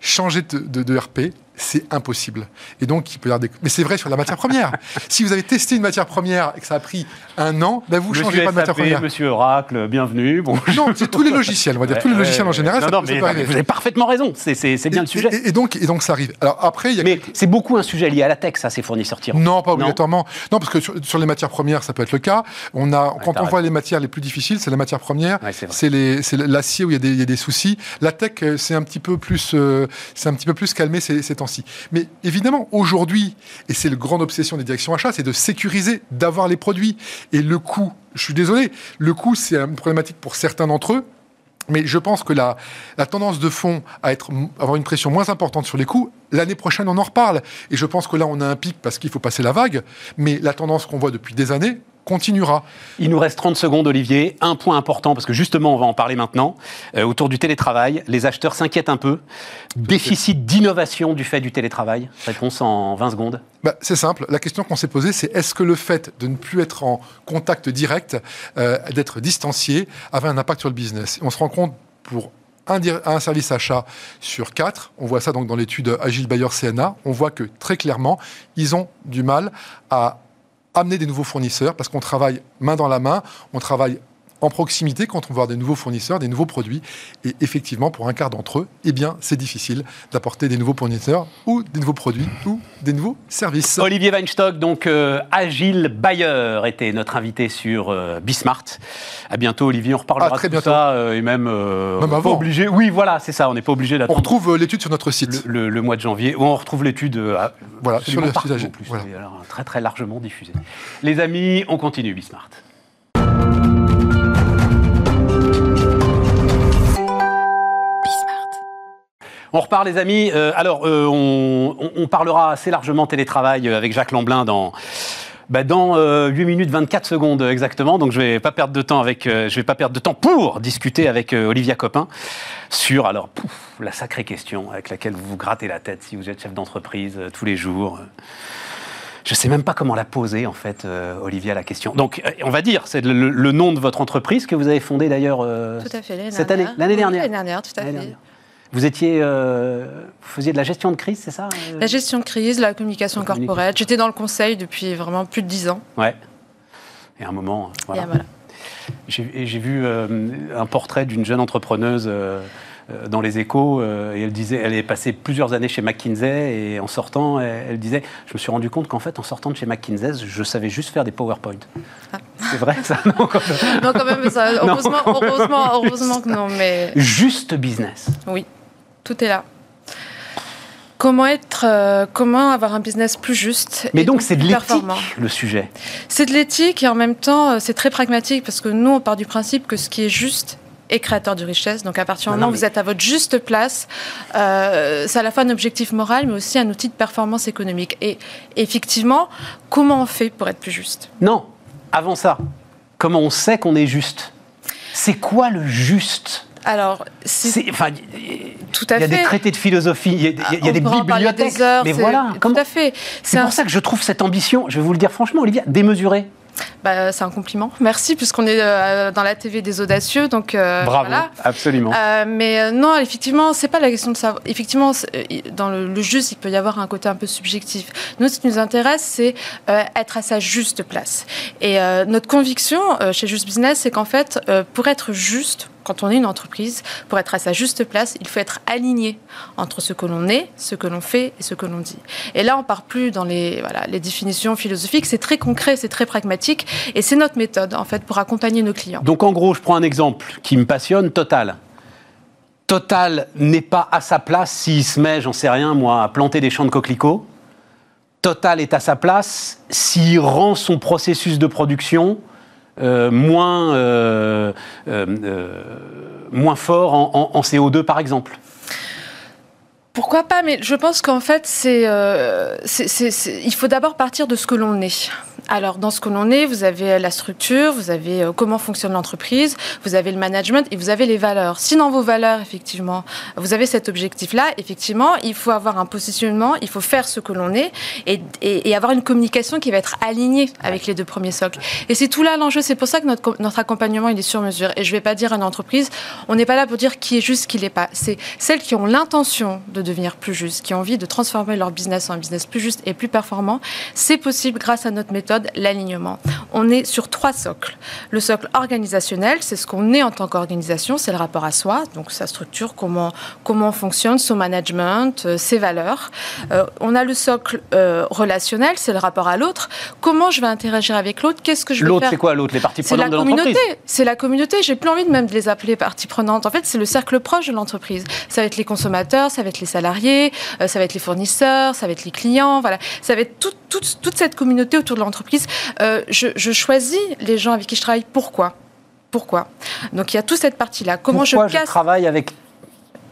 changer de, RP, c'est impossible. Et donc, il peut y avoir des... Mais c'est vrai sur la matière première. [LAUGHS] si vous avez testé une matière première et que ça a pris un an, ben vous ne changez pas de matière première. Monsieur Oracle, bienvenue. Bon. Non, c'est tous les logiciels, on va dire. tous les logiciels en général, non, mais vous avez parfaitement raison. C'est bien le sujet. Et, donc, et donc, ça arrive. Alors après, y a Mais c'est beaucoup un sujet lié à la tech, ça, ces fournisseurs tirants. Non, pas obligatoirement. Non, parce que sur, les matières premières, ça peut être le cas. On a, quand on voit les matières les plus difficiles, c'est la matière première. c'est l'acier où il y, a des, soucis. La tech, euh, c'est un petit peu plus, euh, c'est un petit peu plus calmé ces, ces Mais évidemment, aujourd'hui, et c'est la grande obsession des directions achats, c'est de sécuriser, d'avoir les produits. Et le coût, je suis désolé, le coût, c'est une problématique pour certains d'entre eux. Mais je pense que la, la tendance de fond à être, avoir une pression moins importante sur les coûts, l'année prochaine, on en reparle. Et je pense que là, on a un pic parce qu'il faut passer la vague. Mais la tendance qu'on voit depuis des années, continuera. Il nous reste 30 secondes, Olivier. Un point important, parce que justement, on va en parler maintenant, euh, autour du télétravail. Les acheteurs s'inquiètent un peu. Déficit d'innovation du fait du télétravail. Réponse en 20 secondes. Bah, c'est simple. La question qu'on s'est posée, c'est est-ce que le fait de ne plus être en contact direct, euh, d'être distancié, avait un impact sur le business? On se rend compte pour un, un, service achat sur quatre. On voit ça donc dans l'étude Agile Bayer CNA. On voit que très clairement, ils ont du mal à amener des nouveaux fournisseurs parce qu'on travaille main dans la main, on travaille en proximité quand on va voir des nouveaux fournisseurs, des nouveaux produits. Et effectivement, pour un quart d'entre eux, eh bien, c'est difficile d'apporter des nouveaux fournisseurs ou des nouveaux produits ou des nouveaux services. Olivier Weinstock, donc euh, Agile Bayer, était notre invité sur euh, Bismart. À bientôt, Olivier. On reparlera ah, très de ça euh, et même, même avant. obligé. Oui, voilà, c'est ça. On n'est pas obligé d'attendre. On retrouve l'étude sur notre site le, mois de janvier. On retrouve l'étude. voilà, sur le site Agile. Voilà. très très largement diffusée. Les amis, on continue Bismart. On repart, les amis. Euh, alors, euh, on, parlera assez largement télétravail avec Jacques Lamblin dans. Bah, dans 8 minutes 24 secondes exactement, donc je vais pas perdre de temps avec, euh, je vais pas perdre de temps pour discuter avec Olivia Copin sur alors la sacrée question avec laquelle vous vous grattez la tête si vous êtes chef d'entreprise tous les jours. Je ne sais même pas comment la poser, en fait, euh, Olivia, la question. Donc, euh, on va dire, c'est le, le, nom de votre entreprise que vous avez fondée d'ailleurs euh, cette année, l'année dernière. L'année dernière, tout à fait. Vous étiez, vous faisiez de la gestion de crise, c'est ça La gestion de crise, la communication corporate. J'étais dans le conseil depuis vraiment plus de dix ans. Ouais. Et à un moment, voilà. voilà. J'ai vu un portrait d'une jeune entrepreneuse euh, dans les échos, euh, et elle disait, elle est passée plusieurs années chez McKinsey, et en sortant, elle, disait, je me suis rendu compte qu'en fait, en sortant de chez McKinsey, je savais juste faire des PowerPoint. Ah. C'est vrai ça non quand, [LAUGHS] non, quand même, ça, [LAUGHS] heureusement, heureusement, heureusement que non, mais... Juste business. Oui, tout est là. Comment être, euh, comment avoir un business plus juste Mais donc c'est de l'éthique le sujet. C'est de l'éthique et en même temps c'est très pragmatique parce que nous on part du principe que ce qui est juste et créateur de richesse. Donc à partir du moment où vous êtes à votre juste place, euh, c'est à la fois un objectif moral, mais aussi un outil de performance économique. Et effectivement, comment on fait pour être plus juste? Non, avant ça, comment on sait qu'on est juste? C'est quoi le juste? Alors, c'est, enfin, tout à fait. Il y a des traités de philosophie, il y a, il y a des bibliothèques. mais voilà, tout à fait. C'est pour ça que je trouve cette ambition, je vais vous le dire franchement, Olivia, démesurée. Bah, c'est un compliment. Merci, puisqu'on est euh, dans la TV des audacieux. Donc, euh, Bravo, absolument. Euh, mais non, effectivement, c'est pas la question de savoir. Effectivement, dans le, juste, il peut y avoir un côté un peu subjectif. Nous, ce qui nous intéresse, c'est être à sa juste place. Et notre conviction chez Just Business, c'est qu'en fait, pour être juste, quand on est une entreprise, pour être à sa juste place, il faut être aligné entre ce que l'on est, ce que l'on fait et ce que l'on dit. Et là, on part plus dans les, voilà, les définitions philosophiques, c'est très concret, c'est très pragmatique, et c'est notre méthode, en fait, pour accompagner nos clients. Donc, en gros, je prends un exemple qui me passionne, Total. Total n'est pas à sa place s'il se met, j'en sais rien, moi, à planter des champs de coquelicots. Total est à sa place s'il rend son processus de production euh, moins, euh, euh, moins fort en, en, CO2, par exemple pourquoi pas Mais je pense qu'en fait, c'est, il faut d'abord partir de ce que l'on est. Alors, dans ce que l'on est, vous avez la structure, vous avez euh, comment fonctionne l'entreprise, vous avez le management et vous avez les valeurs. Si dans vos valeurs, effectivement, vous avez cet objectif-là, effectivement, il faut avoir un positionnement, il faut faire ce que l'on est et, avoir une communication qui va être alignée avec les deux premiers socles. Et c'est tout là l'enjeu. C'est pour ça que notre, notre accompagnement, il est sur mesure. Et je ne vais pas dire à une entreprise, on n'est pas là pour dire qui est juste, qui l'est pas. C'est celles qui ont l'intention de devenir plus juste, qui ont envie de transformer leur business en un business plus juste et plus performant. C'est possible grâce à notre méthode l'alignement. On est sur trois socles. Le socle organisationnel, c'est ce qu'on est en tant qu'organisation, c'est le rapport à soi, donc sa structure, comment, comment on fonctionne, son management, euh, ses valeurs. Euh, on a le socle euh, relationnel, c'est le rapport à l'autre. Comment je vais interagir avec l'autre? Qu'est-ce que je vais L'autre, c'est quoi l'autre? Les parties prenantes de l'entreprise C'est la communauté. J'ai plus envie de même de les appeler parties prenantes. En fait, c'est le cercle proche de l'entreprise. Ça va être les consommateurs, ça va être les salariés, ça va être les fournisseurs, ça va être les clients. Voilà, ça va être toute, toute cette communauté autour de l'entreprise euh, je, choisis les gens avec qui je travaille. Pourquoi? Pourquoi? Donc il y a toute cette partie-là. Comment je, casse... je travaille avec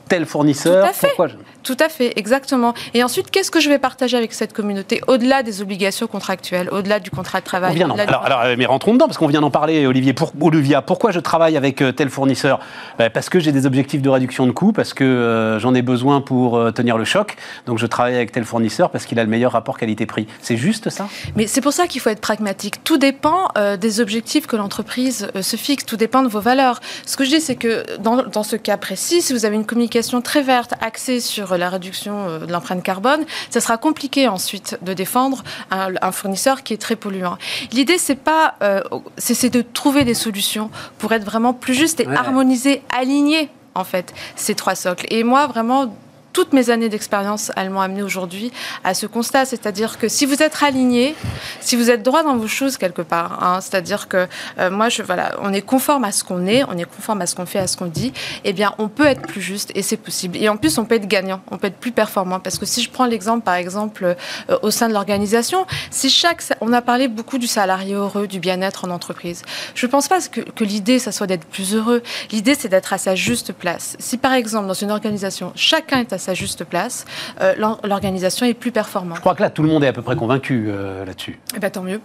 tel fournisseur? Pourquoi tout à fait, exactement. Et ensuite, qu'est-ce que je vais partager avec cette communauté au-delà des obligations contractuelles, au-delà du contrat de travail vient alors, alors, euh, mais rentrons dedans, parce qu'on vient d'en parler, Olivier. Pour, Olivia, pourquoi je travaille avec euh, tel fournisseur? Ben, Parce que j'ai des objectifs de réduction de coûts, parce que euh, j'en ai besoin pour tenir le choc. Donc je travaille avec tel fournisseur parce qu'il a le meilleur rapport qualité-prix. C'est juste ça? Mais c'est pour ça qu'il faut être pragmatique. Tout dépend des objectifs que l'entreprise se fixe, tout dépend de vos valeurs. Ce que je dis, c'est que dans, dans ce cas précis, si vous avez une communication très verte, axée sur la réduction euh, de l'empreinte carbone, ça sera compliqué ensuite de défendre un, fournisseur qui est très polluant. L'idée, c'est pas, euh, c'est de trouver des solutions pour être vraiment plus juste et harmoniser, aligner en fait ces trois socles. Et moi, vraiment, toutes mes années d'expérience, elles m'ont amené aujourd'hui à ce constat. C'est-à-dire que si vous êtes aligné, si vous êtes droit dans vos choses quelque part, hein, c'est-à-dire que euh, moi, je, voilà, on est conforme à ce qu'on est, on est conforme à ce qu'on fait, à ce qu'on dit, eh bien, on peut être plus juste et c'est possible. Et en plus, on peut être gagnant, on peut être plus performant. Parce que si je prends l'exemple, par exemple, euh, au sein de l'organisation, si chaque, on a parlé beaucoup du salarié heureux, du bien-être en entreprise. Je ne pense pas que, que l'idée, ça soit d'être plus heureux. L'idée, c'est d'être à sa juste place. Si par exemple, dans une organisation, chacun est à sa juste place, euh, l'organisation est plus performante. Je crois que là, tout le monde est à peu près convaincu euh, là-dessus. Eh ben, tant mieux.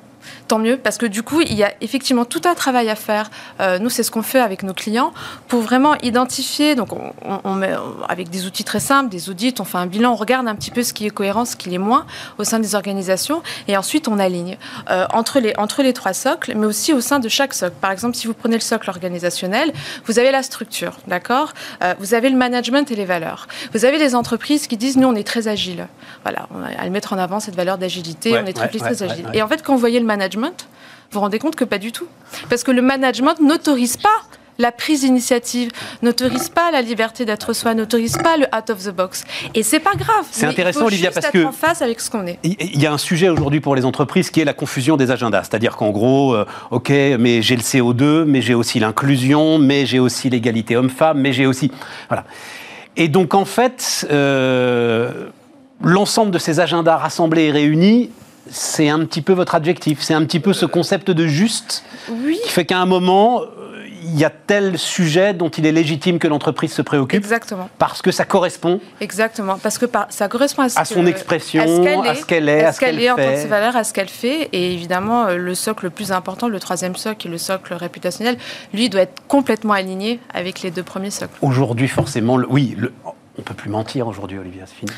Tant mieux, parce que du coup, il y a effectivement tout un travail à faire. Euh, nous, c'est ce qu'on fait avec nos clients pour vraiment identifier. Donc, on, met avec des outils très simples, des audits, on fait un bilan, on regarde un petit peu ce qui est cohérent, ce qui est moins au sein des organisations, et ensuite on aligne euh, entre, les, entre les trois socles, mais aussi au sein de chaque socle. Par exemple, si vous prenez le socle organisationnel, vous avez la structure, d'accord euh, Vous avez le management et les valeurs. Vous avez des entreprises qui disent nous, on est très agile. Voilà, on va mettre en avant cette valeur d'agilité, on est très, très agile. Et en fait, quand vous voyez le management, vous vous rendez compte que pas du tout. Parce que le management n'autorise pas la prise d'initiative, n'autorise pas la liberté d'être soi, n'autorise pas le out of the box. Et c'est pas grave. C'est intéressant, Olivia, parce être que en face avec ce qu'on est. Il y a un sujet aujourd'hui pour les entreprises qui est la confusion des agendas. C'est-à-dire qu'en gros, euh, ok, mais j'ai le CO2, mais j'ai aussi l'inclusion, mais j'ai aussi l'égalité homme-femme, mais j'ai aussi, voilà. Et donc en fait, euh, l'ensemble de ces agendas rassemblés et réunis c'est un petit peu votre adjectif, c'est un petit peu ce concept de juste oui. qui fait qu'à un moment, il y a tel sujet dont il est légitime que l'entreprise se préoccupe. Exactement. Parce que ça correspond. Exactement. Parce que ça correspond à, son expression, à ce qu'elle est, à ce qu'elle est, en tant que ses valeurs, à ce qu'elle fait. Et évidemment, euh, le socle le plus important, le troisième socle, qui est le socle réputationnel, lui doit être complètement aligné avec les deux premiers socles. Aujourd'hui, forcément, oui, le, on peut plus mentir aujourd'hui, Olivia, c'est fini.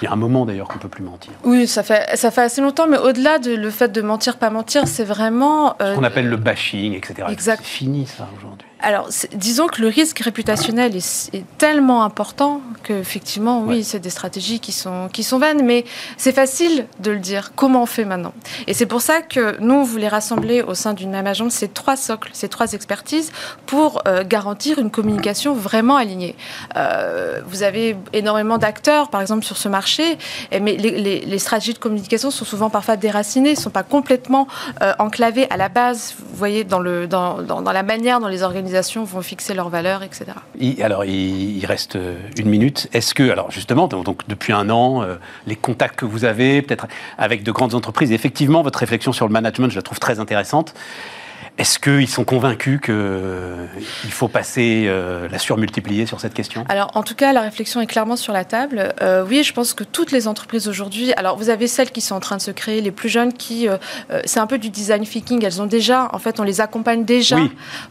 Il y a un moment d'ailleurs qu'on ne peut plus mentir. Oui, ça fait, ça fait assez longtemps, mais au-delà de le fait de mentir, pas mentir, c'est vraiment. Euh, Ce qu'on appelle le bashing, etc. Exact. C'est fini ça aujourd'hui. Alors, disons que le risque réputationnel est, tellement important qu'effectivement, oui, c'est des stratégies qui sont, qui sont vaines, mais c'est facile de le dire. Comment on fait maintenant? Et c'est pour ça que nous, on voulait rassembler au sein d'une même agence ces trois socles, ces trois expertises, pour euh, garantir une communication vraiment alignée. Euh, vous avez énormément d'acteurs, par exemple, sur ce marché, mais les, les, stratégies de communication sont souvent parfois déracinées, ne sont pas complètement euh, enclavées à la base, vous voyez, dans, le, dans, dans, dans la manière dont les organisations vont fixer leurs valeurs, etc. alors, il, reste une minute. Est-ce que, alors justement, donc depuis un an, euh, les contacts que vous avez, peut-être avec de grandes entreprises, effectivement, votre réflexion sur le management, je la trouve très intéressante. Est-ce qu'ils sont convaincus qu'il euh, faut passer euh, la surmultiplier sur cette question? Alors, en tout cas, la réflexion est clairement sur la table. Euh, oui, je pense que toutes les entreprises aujourd'hui, alors vous avez celles qui sont en train de se créer, les plus jeunes qui, c'est un peu du design thinking, elles ont déjà, en fait, on les accompagne déjà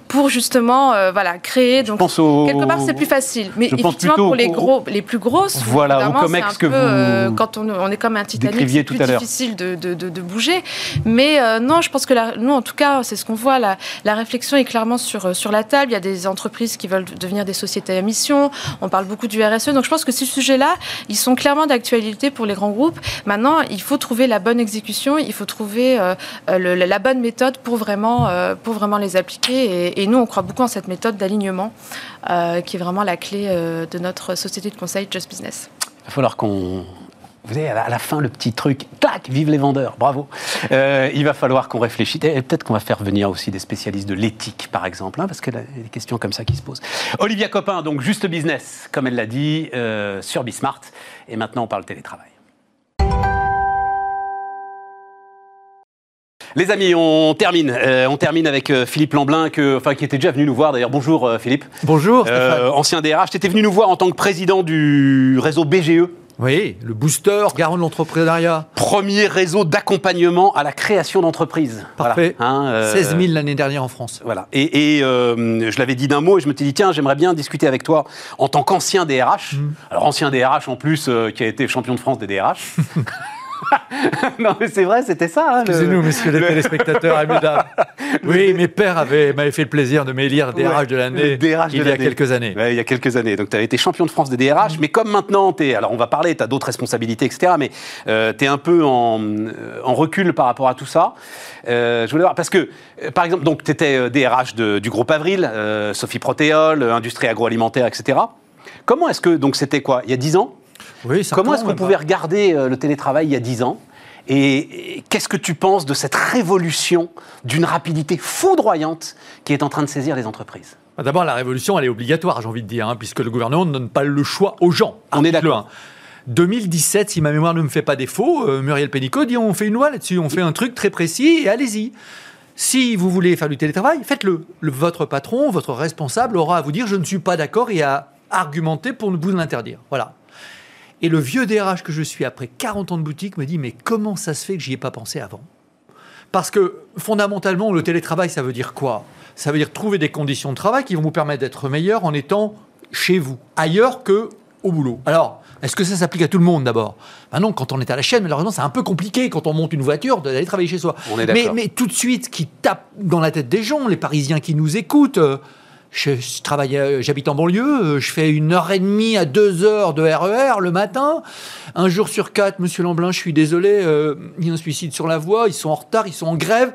pour justement, voilà, créer. Donc, quelque part, c'est plus facile. Mais effectivement, pour les, gros, les plus grosses, voilà, au COMEX que vous. quand on, on, est comme un Titanic, c'est plus difficile de, de, de, bouger. Mais non, je pense que la, nous, en tout cas, c'est ce qu'on voit la, réflexion est clairement sur, euh, sur la table. Il y a des entreprises qui veulent devenir des sociétés à mission. On parle beaucoup du RSE. Donc je pense que ces sujets-là, ils sont clairement d'actualité pour les grands groupes. Maintenant, il faut trouver la bonne exécution, il faut trouver euh, euh, la bonne méthode pour vraiment, pour vraiment les appliquer. Et, nous, on croit beaucoup en cette méthode d'alignement qui est vraiment la clé de notre société de conseil Just Business. Il va falloir qu'on vous avez à la fin le petit truc, tac, vive les vendeurs, bravo. Euh, il va falloir qu'on réfléchisse. Et peut-être qu'on va faire venir aussi des spécialistes de l'éthique, par exemple, hein, parce qu'il y a des questions comme ça qui se posent. Olivia Copin, donc juste business, comme elle l'a dit, euh, sur Bismart. Et maintenant, on parle télétravail. Les amis, on termine. Euh, on termine avec Philippe Lamblin, que, enfin, qui était déjà venu nous voir. D'ailleurs, bonjour Philippe. Bonjour. ancien DRH. Tu étais venu nous voir en tant que président du réseau BGE. Oui, le booster, garant de l'entrepreneuriat. Premier réseau d'accompagnement à la création d'entreprises. Parfait. 16 000 hein, euh, l'année dernière en France. Voilà. Et, euh, je l'avais dit d'un mot et je me suis dit, tiens, j'aimerais bien discuter avec toi en tant qu'ancien DRH. Mm. Alors, ancien DRH en plus, euh, qui a été champion de France des DRH. [LAUGHS] [LAUGHS] non, mais c'est vrai, c'était ça. Hein, Excusez-nous, messieurs les téléspectateurs, [LAUGHS] mesdames. Oui, mes pères m'avaient fait le plaisir de m'élire DRH de l'année il y a quelques années. il y a quelques années. Donc, tu as été champion de France des DRH, mais comme maintenant, es, alors on va parler, tu as d'autres responsabilités, etc., mais euh, tu es un peu en, euh, en, recul par rapport à tout ça. Euh, je voulais voir, parce que, par exemple, tu étais DRH du groupe Avril, Sophie Protéol, industrie agroalimentaire, etc. Comment est-ce que, donc c'était quoi, il y a 10 ans? Comment est-ce qu'on pouvait regarder euh, le télétravail il y a 10 ans et qu'est-ce que tu penses de cette révolution d'une rapidité foudroyante qui est en train de saisir les entreprises? Bah, D'abord, la révolution, elle est obligatoire, j'ai envie de dire, hein, puisque le gouvernement ne donne pas le choix aux gens. On est d'accord. 2017, si ma mémoire ne me fait pas défaut, euh, Muriel Pénicaud dit on fait une loi là-dessus, on fait un truc très précis et allez-y. Si vous voulez faire du télétravail, faites-le. votre patron, votre responsable aura à vous dire je ne suis pas d'accord et à argumenter pour vous l'interdire. Voilà. Et le vieux DRH que je suis après 40 ans de boutique me dit mais comment ça se fait que j'y ai pas pensé avant? Parce que fondamentalement, le télétravail, ça veut dire quoi? Ça veut dire trouver des conditions de travail qui vont vous permettre d'être meilleur en étant chez vous, ailleurs que au boulot. Alors, est-ce que ça s'applique à tout le monde d'abord? Ben Non, quand on est à la chaîne, malheureusement, c'est un peu compliqué quand on monte une voiture d'aller travailler chez soi. On est mais, mais tout de suite, qui tape dans la tête des gens, les Parisiens qui nous écoutent, euh, je, je travaille, euh, j'habite en banlieue, euh, je fais une heure et demie à deux heures de RER le matin. Un jour sur quatre, Monsieur Lamblin, je suis désolé, euh, il y a un suicide sur la voie, ils sont en retard, ils sont en grève.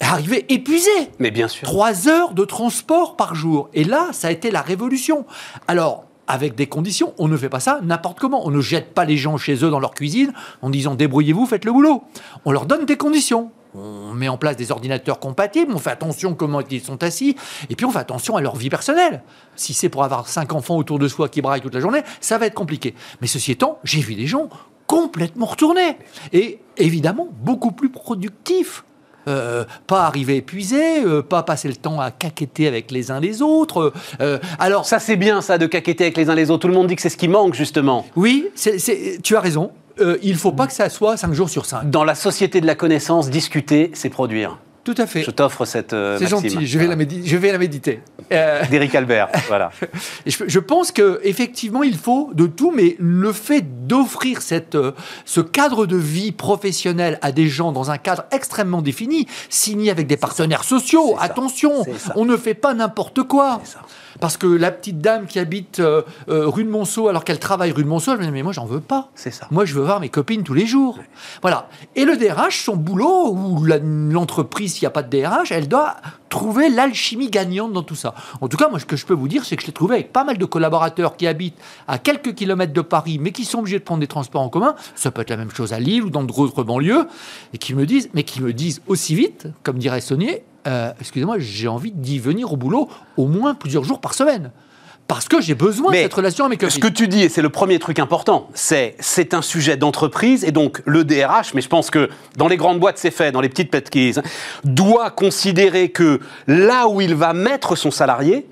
Arrivé épuisé. Mais bien sûr. Trois heures de transport par jour. Et là, ça a été la révolution. Alors, avec des conditions, on ne fait pas ça n'importe comment. On ne jette pas les gens chez eux dans leur cuisine en disant débrouillez-vous, faites le boulot. On leur donne des conditions. On met en place des ordinateurs compatibles, on fait attention comment ils sont assis, et puis on fait attention à leur vie personnelle. Si c'est pour avoir cinq enfants autour de soi qui braillent toute la journée, ça va être compliqué. Mais ceci étant, j'ai vu des gens complètement retournés, et évidemment beaucoup plus productifs. Euh, pas arriver épuisé, euh, pas passer le temps à caqueter avec les uns les autres. Euh, alors, Ça, c'est bien, ça, de caqueter avec les uns les autres. Tout le monde dit que c'est ce qui manque, justement. oui, tu as raison. Euh, il faut pas que ça soit 5 jours sur 5. Dans la société de la connaissance, discuter, c'est produire. Tout à fait. Je t'offre cette euh, C'est gentil, je vais, la médi- je vais la méditer. Euh, [LAUGHS] D'Éric Albert, voilà. et [LAUGHS] je, je pense que effectivement il faut de tout, mais le fait d'offrir euh, ce cadre de vie professionnelle à des gens dans un cadre extrêmement défini, signé avec des partenaires sociaux, attention, on ne fait pas n'importe quoi. C'est ça. Parce que la petite dame qui habite euh, euh, rue de Monceau, alors qu'elle travaille rue de Monceau, elle me dit mais moi j'en veux pas. C'est ça. Moi, je veux voir mes copines tous les jours. Voilà. Et le DRH, son boulot, ou l'entreprise, s'il n'y a pas de DRH, elle doit trouver l'alchimie gagnante dans tout ça. En tout cas, moi, ce que je peux vous dire, c'est que je l'ai trouvé avec pas mal de collaborateurs qui habitent à quelques kilomètres de Paris, mais qui sont obligés de prendre des transports en commun. Ça peut être la même chose à Lille ou dans d'autres banlieues, et qui me disent, mais qui me disent aussi vite, comme dirait Saunier, euh, excusez-moi, j'ai envie d'y venir au boulot au moins plusieurs jours par semaine. Parce que j'ai besoin Mais de cette relation avec mes Ce que tu dis, et c'est le premier truc important, c'est c'est un sujet d'entreprise et donc le DRH, mais je pense que dans les grandes boîtes c'est fait, dans les petites petits, doit considérer que là où il va mettre son salarié,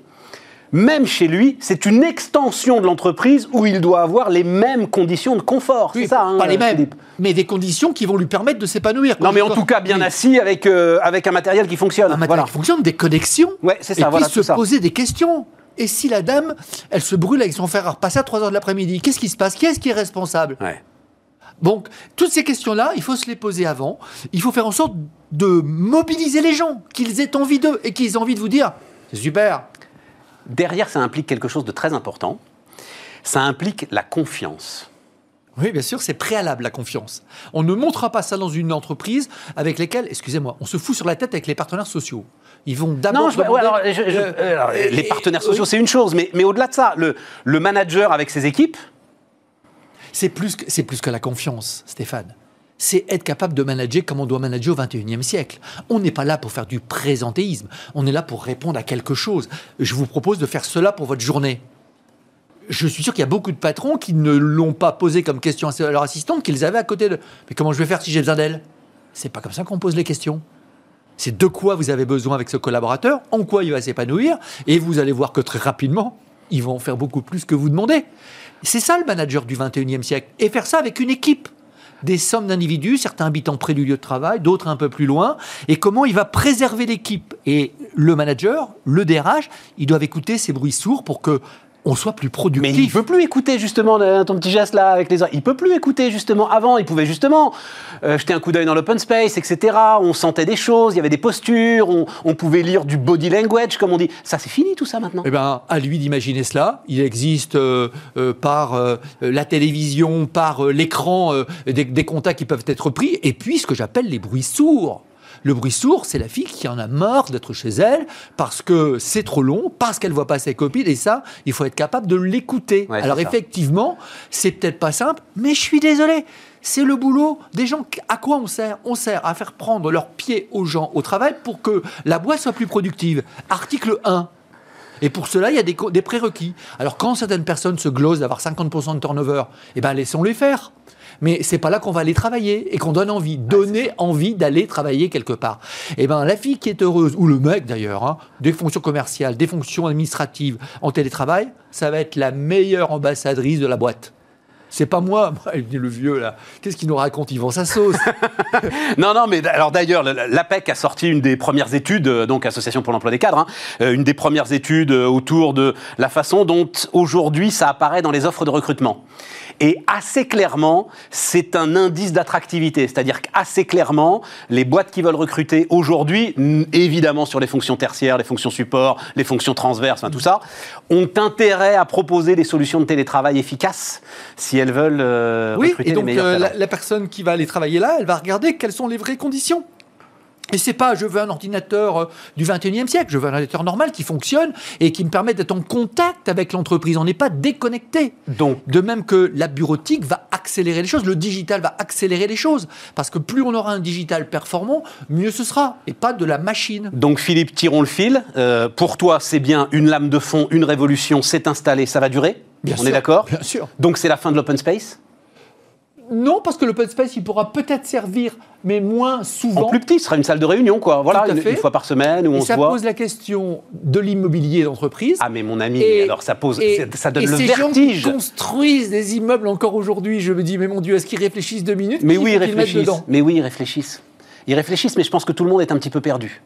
même chez lui, c'est une extension de l'entreprise où il doit avoir les mêmes conditions de confort. Oui, c'est ça, hein, pas les mêmes, Philippe mais des conditions qui vont lui permettre de s'épanouir. Non, mais en tout cas, bien oui, assis avec, euh, avec un matériel qui fonctionne. Un matériel Voilà. qui fonctionne, des connexions. Ouais, c'est Et ça, puis voilà, se ça. poser des questions. Et si la dame, elle se brûle avec son fer à repasser à 3 heures de l'après-midi, qu'est-ce qui se passe? Qui est-ce qui est responsable? Ouais. Donc, toutes ces questions-là, il faut se les poser avant. Il faut faire en sorte de mobiliser les gens, qu'ils aient envie d'eux et qu'ils aient envie de vous dire c'est super. Derrière, ça implique quelque chose de très important. Ça implique la confiance. Oui, bien sûr, c'est préalable la confiance. On ne montrera pas ça dans une entreprise avec lesquelles, excusez-moi, on se fout sur la tête avec les partenaires sociaux. Ils vont d'abord. Non, je- ouais, demander- alors, je- je- Euh, alors, les partenaires sociaux, oui. c'est une chose, mais, mais au-delà de ça, le, le manager avec ses équipes, C'est plus, que, plus que la confiance, Stéphane. C'est être capable de manager comme on doit manager au XXIe siècle. On n'est pas là pour faire du présentéisme. On est là pour répondre à quelque chose. Je vous propose de faire cela pour votre journée. Je suis sûr qu'il y a beaucoup de patrons qui ne l'ont pas posé comme question à leur assistante qu'ils avaient à côté de. Mais comment je vais faire si j'ai besoin d'elle? C'est pas comme ça qu'on pose les questions. C'est de quoi vous avez besoin avec ce collaborateur, en quoi il va s'épanouir, et vous allez voir que très rapidement, ils vont en faire beaucoup plus que vous demandez. C'est ça le manager du 21e siècle. Et faire ça avec une équipe. Des sommes d'individus, certains habitant près du lieu de travail, d'autres un peu plus loin, et comment il va préserver l'équipe. Et le manager, le DRH, ils doivent écouter ces bruits sourds pour que on soit plus mais productif. il peut plus écouter justement euh, ton petit geste là avec les. Il peut plus écouter justement. Avant, il pouvait justement euh, jeter un coup d'œil dans l'open space, etc. On sentait des choses, il y avait des postures, on, on pouvait lire du body language, comme on dit. Ça, c'est fini tout ça maintenant. Eh ben, à lui d'imaginer cela. Il existe euh, euh, par la télévision, par l'écran, des, des contacts qui peuvent être pris. Et puis, ce que j'appelle les bruits sourds. Le bruit sourd, c'est la fille qui en a marre d'être chez elle parce que c'est trop long, parce qu'elle voit pas ses copines. Et ça, il faut être capable de l'écouter. Ouais, Alors, effectivement, c'est peut-être pas simple, mais je suis désolé. C'est le boulot des gens. À quoi on sert? On sert à faire prendre leurs pieds aux gens au travail pour que la boîte soit plus productive. Article 1. Et pour cela, il y a des prérequis. Alors, quand certaines personnes se glosent d'avoir 50% de turnover, eh ben, laissons-les faire. Mais c'est pas là qu'on va aller travailler et qu'on donne envie, donner envie d'aller travailler quelque part. Eh ben, la fille qui est heureuse, ou le mec d'ailleurs, hein, des fonctions commerciales, des fonctions administratives en télétravail, ça va être la meilleure ambassadrice de la boîte. C'est pas moi, [LAUGHS] le vieux là. Qu'est-ce qu'il nous raconte Il vend sa sauce. Non, non, mais alors d'ailleurs, l'APEC a sorti une des premières études, euh, donc Association pour l'emploi des cadres, hein, euh, une des premières études euh, autour de la façon dont aujourd'hui ça apparaît dans les offres de recrutement. Et assez clairement, c'est un indice d'attractivité. C'est-à-dire qu'assez clairement, les boîtes qui veulent recruter aujourd'hui, évidemment sur les fonctions tertiaires, les fonctions support, les fonctions transverses, enfin, tout ça, ont intérêt à proposer des solutions de télétravail efficaces si elles veulent euh, oui, recruter et donc les meilleurs euh, la personne qui va aller travailler là, elle va regarder quelles sont les vraies conditions. Et c'est pas je veux un ordinateur euh, du 21e siècle, je veux un ordinateur normal qui fonctionne et qui me permet d'être en contact avec l'entreprise. On n'est pas déconnecté. Donc, De même que la bureautique va accélérer les choses, le digital va accélérer les choses. Parce que plus on aura un digital performant, mieux ce sera. Et pas de la machine. Donc Philippe, tirons le fil. Euh, pour toi, c'est bien une lame de fond, une révolution s'est installée, ça va durer? Bien On sûr, est d'accord? Bien sûr. Donc c'est la fin de l'open space? Non, parce que l'open space, il pourra peut-être servir, mais moins En souvent. plus petit, ce sera une salle de réunion, quoi. Voilà, une, fois par semaine où et on se ça voit. pose la question de l'immobilier d'entreprise. Ah mais mon ami, Et- alors ça pose, et- ça donne et le ces gens qui vertige. construisent des immeubles encore aujourd'hui, je me dis, mais mon Dieu, est-ce qu'ils réfléchissent deux minutes? Mais oui, ils réfléchissent. Mais oui, ils réfléchissent. Ils réfléchissent, mais je pense que tout le monde est un petit peu perdu.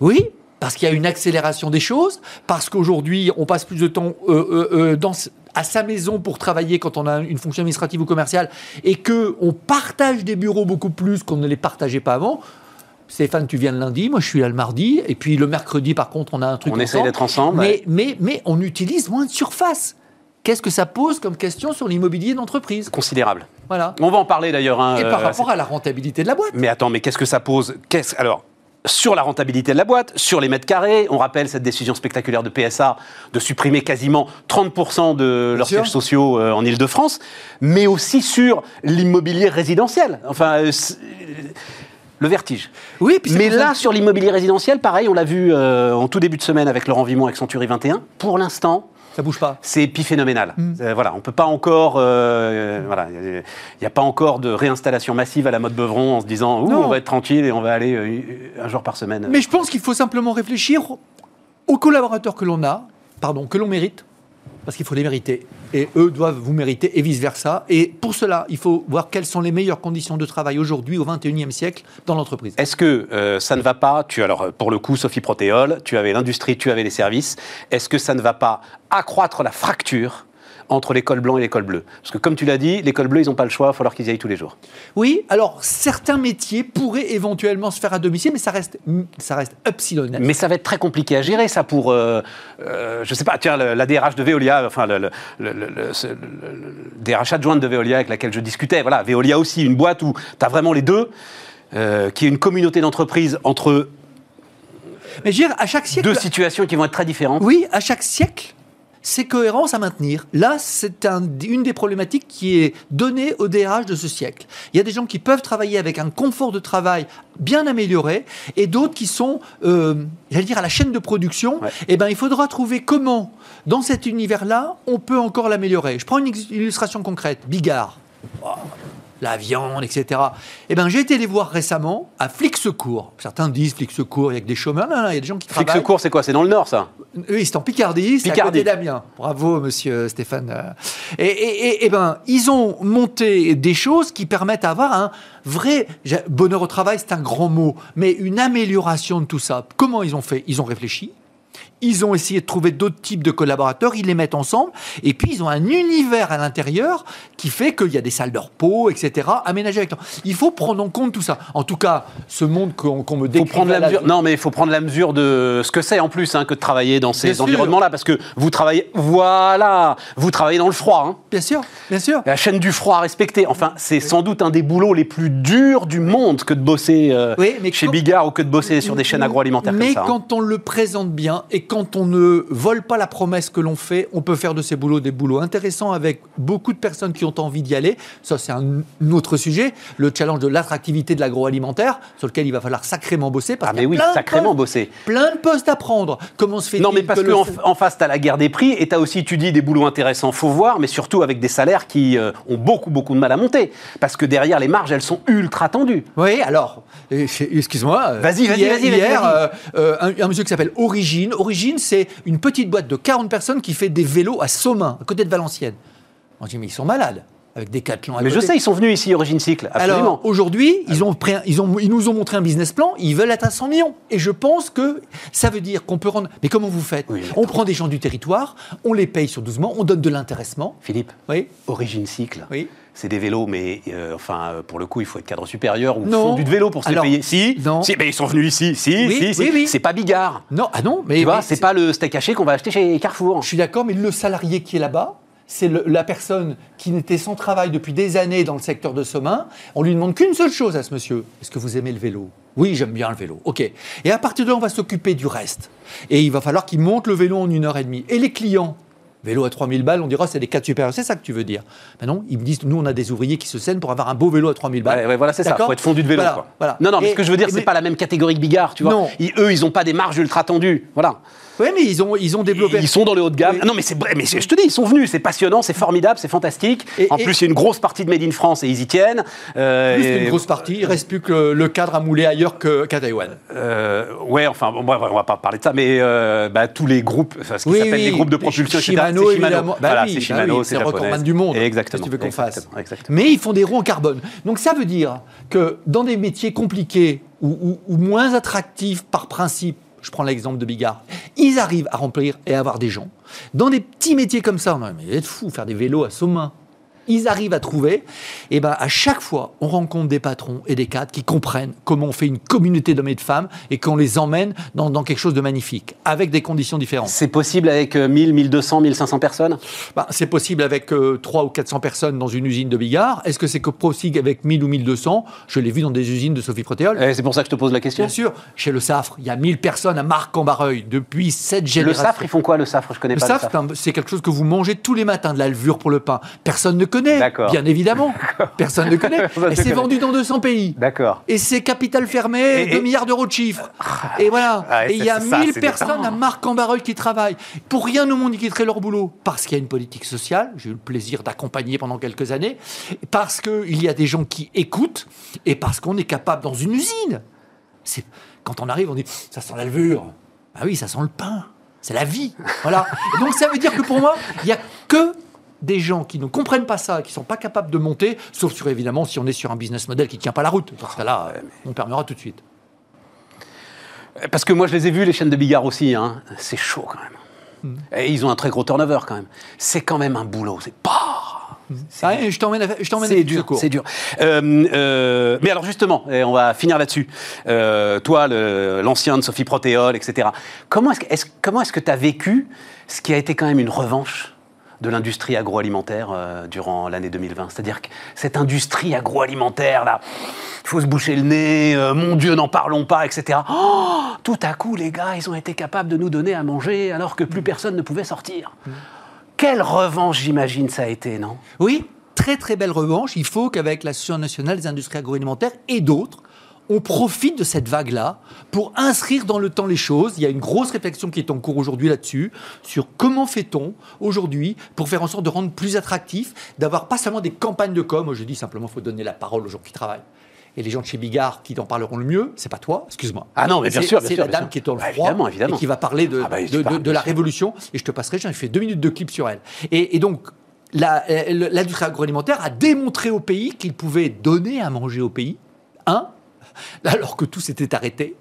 Oui, parce qu'il y a une accélération des choses, parce qu'aujourd'hui, on passe plus de temps euh, euh, euh, dans, à sa maison pour travailler quand on a une fonction administrative ou commerciale, et que on partage des bureaux beaucoup plus qu'on ne les partageait pas avant. Stéphane, tu viens le lundi, moi je suis là le mardi, et puis le mercredi, par contre, on a un truc On essaye ensemble. d'être ensemble. Mais, ouais. mais, mais on utilise moins de surface. Qu'est-ce que ça pose comme question sur l'immobilier d'entreprise? Considérable. Voilà. On va en parler d'ailleurs. hein, Et par euh, rapport à la rentabilité de la boîte. Mais attends, mais qu'est-ce que ça pose? Qu'est-ce- Alors, sur la rentabilité de la boîte, sur les mètres carrés, on rappelle cette décision spectaculaire de PSA de supprimer quasiment 30% de leurs sièges sociaux euh, en Ile-de-France, mais aussi sur l'immobilier résidentiel. Enfin, euh, le vertige. Oui, puis Mais là, sur l'immobilier résidentiel, pareil, on l'a vu euh, en tout début de semaine avec Laurent Vimon avec Century 21. Pour l'instant, ça bouge pas. c'est épiphénoménal. Mm. Euh, voilà, on peut pas encore, euh, voilà, il n'y a pas encore de réinstallation massive à la mode Beuvron en se disant, on va être tranquille et on va aller euh, un jour par semaine. Mais je pense qu'il faut simplement réfléchir aux collaborateurs que l'on a, pardon, que l'on mérite, parce qu'il faut les mériter. Et eux doivent vous mériter et vice-versa. Et pour cela, il faut voir quelles sont les meilleures conditions de travail aujourd'hui, au XXIe siècle, dans l'entreprise. Est-ce que euh, ça ne va pas, tu alors euh, pour le coup Sophie Protéol, tu avais l'industrie, tu avais les services, est-ce que ça ne va pas accroître la fracture entre l'école blanc et l'école bleue Parce que comme tu l'as dit, l'école bleue, ils n'ont pas le choix, il va falloir qu'ils y aillent tous les jours. Oui, alors certains métiers pourraient éventuellement se faire à domicile, mais ça reste, ça reste epsilonel. Mais ça va être très compliqué à gérer, ça, pour, euh, euh, je sais pas, tiens, la DRH de Veolia, enfin, le- le DRH adjointe de Veolia avec laquelle je discutais, voilà, Veolia aussi, une boîte où tu as vraiment les deux, euh, qui est une communauté d'entreprises entre Mais je veux dire, à chaque siècle, deux situations qui vont être très différentes. Oui, à chaque siècle, c'est cohérence à maintenir. Là, c'est un- une des problématiques qui est donnée au DRH de ce siècle. Il y a des gens qui peuvent travailler avec un confort de travail bien amélioré et d'autres qui sont, euh, j'allais dire, à la chaîne de production. Ouais. Eh ben, il faudra trouver comment, dans cet univers-là, on peut encore l'améliorer. Je prends une illustration concrète. Bigard. Oh, la viande, etc. Eh ben, j'ai été les voir récemment à Flic Secours. Certains disent Flic Secours, il y a que des chômeurs. Non, non, il y a des gens qui Flic travaillent. Secours, c'est quoi? C'est dans le Nord, ça? Oui, c'est en Picardie, c'est à côté d'Amiens. Bravo, monsieur Stéphane. Euh, Et, et- et- et ben, ils ont monté des choses qui permettent d'avoir un vrai bonheur au travail, c'est un grand mot, mais une amélioration de tout ça. Comment ils ont fait? Ils ont réfléchi. Ils ont essayé de trouver d'autres types de collaborateurs, ils les mettent ensemble, et puis ils ont un univers à l'intérieur qui fait qu'il y a des salles de repos, etc., aménagées avec temps. Il faut prendre en compte tout ça. En tout cas, ce monde qu'on me faut décrit. prendre la mesure. Non, mais il faut prendre la mesure de ce que c'est en plus hein, que de travailler dans ces environnements-là, parce que vous travaillez, voilà, vous travaillez dans le froid. hein. Bien sûr, bien sûr. La chaîne du froid à respecter. Enfin, c'est sans doute un des boulots les plus durs du monde que de bosser euh, Oui, mais chez quand- Bigard ou que de bosser sur des chaînes agroalimentaires Mais comme ça. hein. quand on le présente bien et quand on ne vole pas la promesse que l'on fait, on peut faire de ces boulots des boulots intéressants avec beaucoup de personnes qui ont envie d'y aller. Ça, c'est un autre sujet. Le challenge de l'attractivité de l'agroalimentaire, sur lequel il va falloir sacrément bosser. Parce Ah, qu'il y mais a oui, plein de sacrément postes- bosser. Plein de postes à prendre. Comment se fait-il Non, mais parce que le- qu'en en face, tu as la guerre des prix et tu as aussi, tu dis, des boulots intéressants, faut voir, mais surtout avec des salaires qui euh, ont beaucoup, beaucoup de mal à monter. Parce que derrière, les marges, elles sont ultra tendues. Oui, alors, euh, excuse-moi. euh, Vas-y, vas-y, hier- vas-y, vas-y, Hier, vas-y. euh, euh, un, un monsieur qui s'appelle Origine. Origine, c'est une petite boîte de 40 personnes qui fait des vélos à Somain, à côté de Valenciennes. On dit, mais ils sont malades. avec Decathlon à Mais je sais, ils sont venus ici, Origine Cycle, absolument. Alors aujourd'hui, ils, ont pris un- ils, ont, ils nous ont montré un business plan, ils veulent être à 100 millions. Et je pense que ça veut dire qu'on peut rendre. Mais comment vous faites? Oui, On prend des gens du territoire, on les paye sur 12 mois, on donne de l'intéressement. Philippe, Oui, Origine Cycle, oui. C'est des vélos, mais euh, enfin, euh, pour le coup, il faut être cadre supérieur ou Non. fondu de vélo pour se les payer. Si, non. si, mais ils sont venus ici. Si, Oui, si, si. oui, oui. C'est pas Bigard. Non, ah non, mais. Tu vois, c'est pas le steak haché qu'on va acheter chez Carrefour. Je suis d'accord, mais le salarié qui est là-bas, c'est la personne qui n'était sans travail depuis des années dans le secteur de Somain. On lui demande qu'une seule chose à ce monsieur. Est-ce que vous aimez le vélo? Oui, j'aime bien le vélo. OK. Et à partir de là, on va s'occuper du reste. Et il va falloir qu'il monte le vélo en une heure et demie. Et les clients? Vélo à 3000 balles, on dira c'est des cadres supérieurs. C'est ça que tu veux dire. Ben non, ils me disent nous, on a des ouvriers qui se saignent pour avoir un beau vélo à 3000 balles. Ouais, ouais, voilà, c'est ça. Faut être fondu de vélo. Voilà, quoi. voilà. Non, non, mais Et- ce que je veux dire, c'est mais- pas la même catégorie que Bigard, tu vois. Non. Ils- eux, ils ont pas des marges ultra tendues. Voilà. Oui, mais ils ont, ils ont développé. Ils sont dans le haut de gamme. Oui. Non, mais c'est vrai, mais je te dis, ils sont venus. C'est passionnant, c'est formidable, c'est fantastique. Et- en et- plus, il y a une grosse partie de Made in France et ils y tiennent. Euh, Plus et- qu'une grosse partie, il reste plus que le, cadre à mouler ailleurs qu'à Taïwan. Euh, ouais, enfin, bon, bref, on va pas parler de ça, mais euh, bah, tous les groupes, enfin, ce qui Oui, s'appelle oui. les groupes de propulsion, Shimano, c'est évidemment. Bah voilà, oui, c'est bah Shimano, oui, c'est recordman du monde. Exactement. Tu veux qu'on fasse exactement, exactement. Mais ils font des roues en carbone. Donc ça veut dire que dans des métiers compliqués ou, ou- ou moins attractifs par principe, je prends l'exemple de Bigard, ils arrivent à remplir et à avoir des gens. Dans des petits métiers comme ça, mais vous êtes fou, faire des vélos à Sommin. Ils arrivent à trouver, et ben à chaque fois, on rencontre des patrons et des cadres qui comprennent comment on fait une communauté d'hommes et de femmes et qu'on les emmène dans, dans quelque chose de magnifique, avec des conditions différentes. C'est possible avec euh, 1000, 1200, 1500 personnes? Bah, c'est possible avec euh, 3 ou 400 personnes dans une usine de Bigard. Est-ce que c'est que possible avec 1000 ou 1200 Je l'ai vu dans des usines de Sophie Protéol. Eh, C'est pour ça que je te pose la question. Bien sûr, chez le SAFRE, il y a 1000 personnes à Marc-en-Barreuil depuis 7 Le générations. SAFRE, ils font quoi, le SAFRE? Je connais Le pas SAFRE, le SAFRE. c'est quelque chose que vous mangez tous les matins, de la levure pour le pain. Personne ne connaît, Bien évidemment. Personne ne connaît. [LAUGHS] Personne ne Et c'est connaît. vendu dans 200 pays. D'accord. Et c'est capital fermé, Et- 2 et- milliards d'euros de chiffre. Et voilà. Ah, et et il y a c'est ça, 1000 c'est des- personnes à Marc-en-Barreuil qui travaillent. Pour rien au monde, ils quitteraient leur boulot. Parce qu'il y a une politique sociale, j'ai eu le plaisir d'accompagner pendant quelques années. Parce qu'il y a des gens qui écoutent. Et parce qu'on est capable dans une usine. C'est Quand on arrive, on dit ça sent la levure. Ah oui, ça sent le pain. C'est la vie. Voilà. Et donc ça veut dire que pour moi, il n'y a que des gens qui ne comprennent pas ça, qui ne sont pas capables de monter, sauf sur évidemment si on est sur un business model qui ne tient pas la route. Dans ce cas-là, euh, on permettra tout de suite. Parce que moi, je les ai vus, les chaînes de Bigard aussi. hein. C'est chaud quand même. Hmm. Et ils ont un très gros turnover quand même. C'est quand même un boulot. C'est pas. Ah, et je t'emmène, je t'emmène C'est dur, c'est dur. Euh, euh, mais alors justement, et on va finir là-dessus. Euh, toi, l'ancien de Sophie Protéol, etc. Comment est-ce que est-ce- comment est-ce que tu as vécu ce qui a été quand même une revanche de l'industrie agroalimentaire euh, durant l'année 2020 C'est-à-dire que cette industrie agroalimentaire, là, il faut se boucher le nez, euh, mon Dieu, n'en parlons pas, etc. Oh, tout à coup, les gars, ils ont été capables de nous donner à manger alors que plus personne ne pouvait sortir. Quelle revanche, j'imagine, ça a été, non? Oui, très très belle revanche. Il faut qu'avec l'Association nationale des industries agroalimentaires et d'autres, on profite de cette vague-là pour inscrire dans le temps les choses. Il y a une grosse réflexion qui est en cours aujourd'hui là-dessus, sur comment fait-on aujourd'hui pour faire en sorte de rendre plus attractif, d'avoir pas seulement des campagnes de com. Moi, je dis simplement, il faut donner la parole aux gens qui travaillent. Et les gens de chez Bigard qui t'en parleront le mieux, c'est pas toi, excuse-moi. Ah non, mais bien C'est- sûr, C'est la dame sûr. qui est dans le Bah, froid évidemment, évidemment. et qui va parler de, Ah bah, je de- parle, de- de la révolution. Et je te passerai, j'ai fait deux minutes de clip sur elle. Et, et donc, euh, l'industrie agroalimentaire a démontré au pays qu'il pouvait donner à manger au pays, un, [LAUGHS] alors que tout s'était arrêté.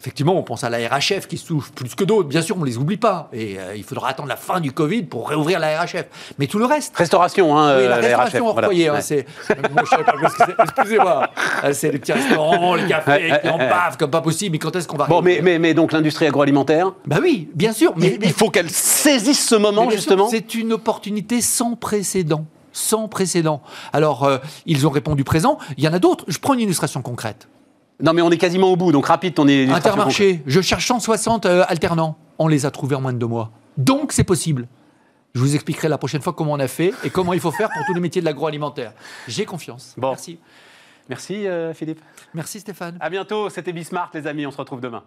Effectivement, on pense à la RHF qui souffre plus que d'autres. Bien sûr, on ne les oublie pas. Et euh, il faudra attendre la fin du Covid pour réouvrir la RHF. Mais tout le reste. Restauration, hein, Oui, euh, la la restauration RHF, voilà. foyer, hein, Ouais. c'est. Excusez-moi. Euh, C'est les petits restaurants, les cafés qui en bavent comme pas possible. Mais quand est-ce qu'on va Bon, mais, mais, mais donc l'industrie agroalimentaire, Bah oui, bien sûr. Mais, il, il faut qu'elle saisisse ce moment, justement. C'est une opportunité sans précédent. Sans précédent. Alors, euh, ils ont répondu présent. Il y en a d'autres. Je prends une illustration concrète. Non, mais on est quasiment au bout, donc rapide ton illustration. Intermarché, je cherche 160 euh, alternants. On les a trouvés en moins de deux mois. Donc, c'est possible. Je vous expliquerai la prochaine fois comment on a fait et comment il faut faire pour tous les métiers de l'agroalimentaire. J'ai confiance. Bon. Merci. Merci, euh, Philippe. Merci Stéphane. À bientôt, c'était Bismarck, les amis, on se retrouve demain.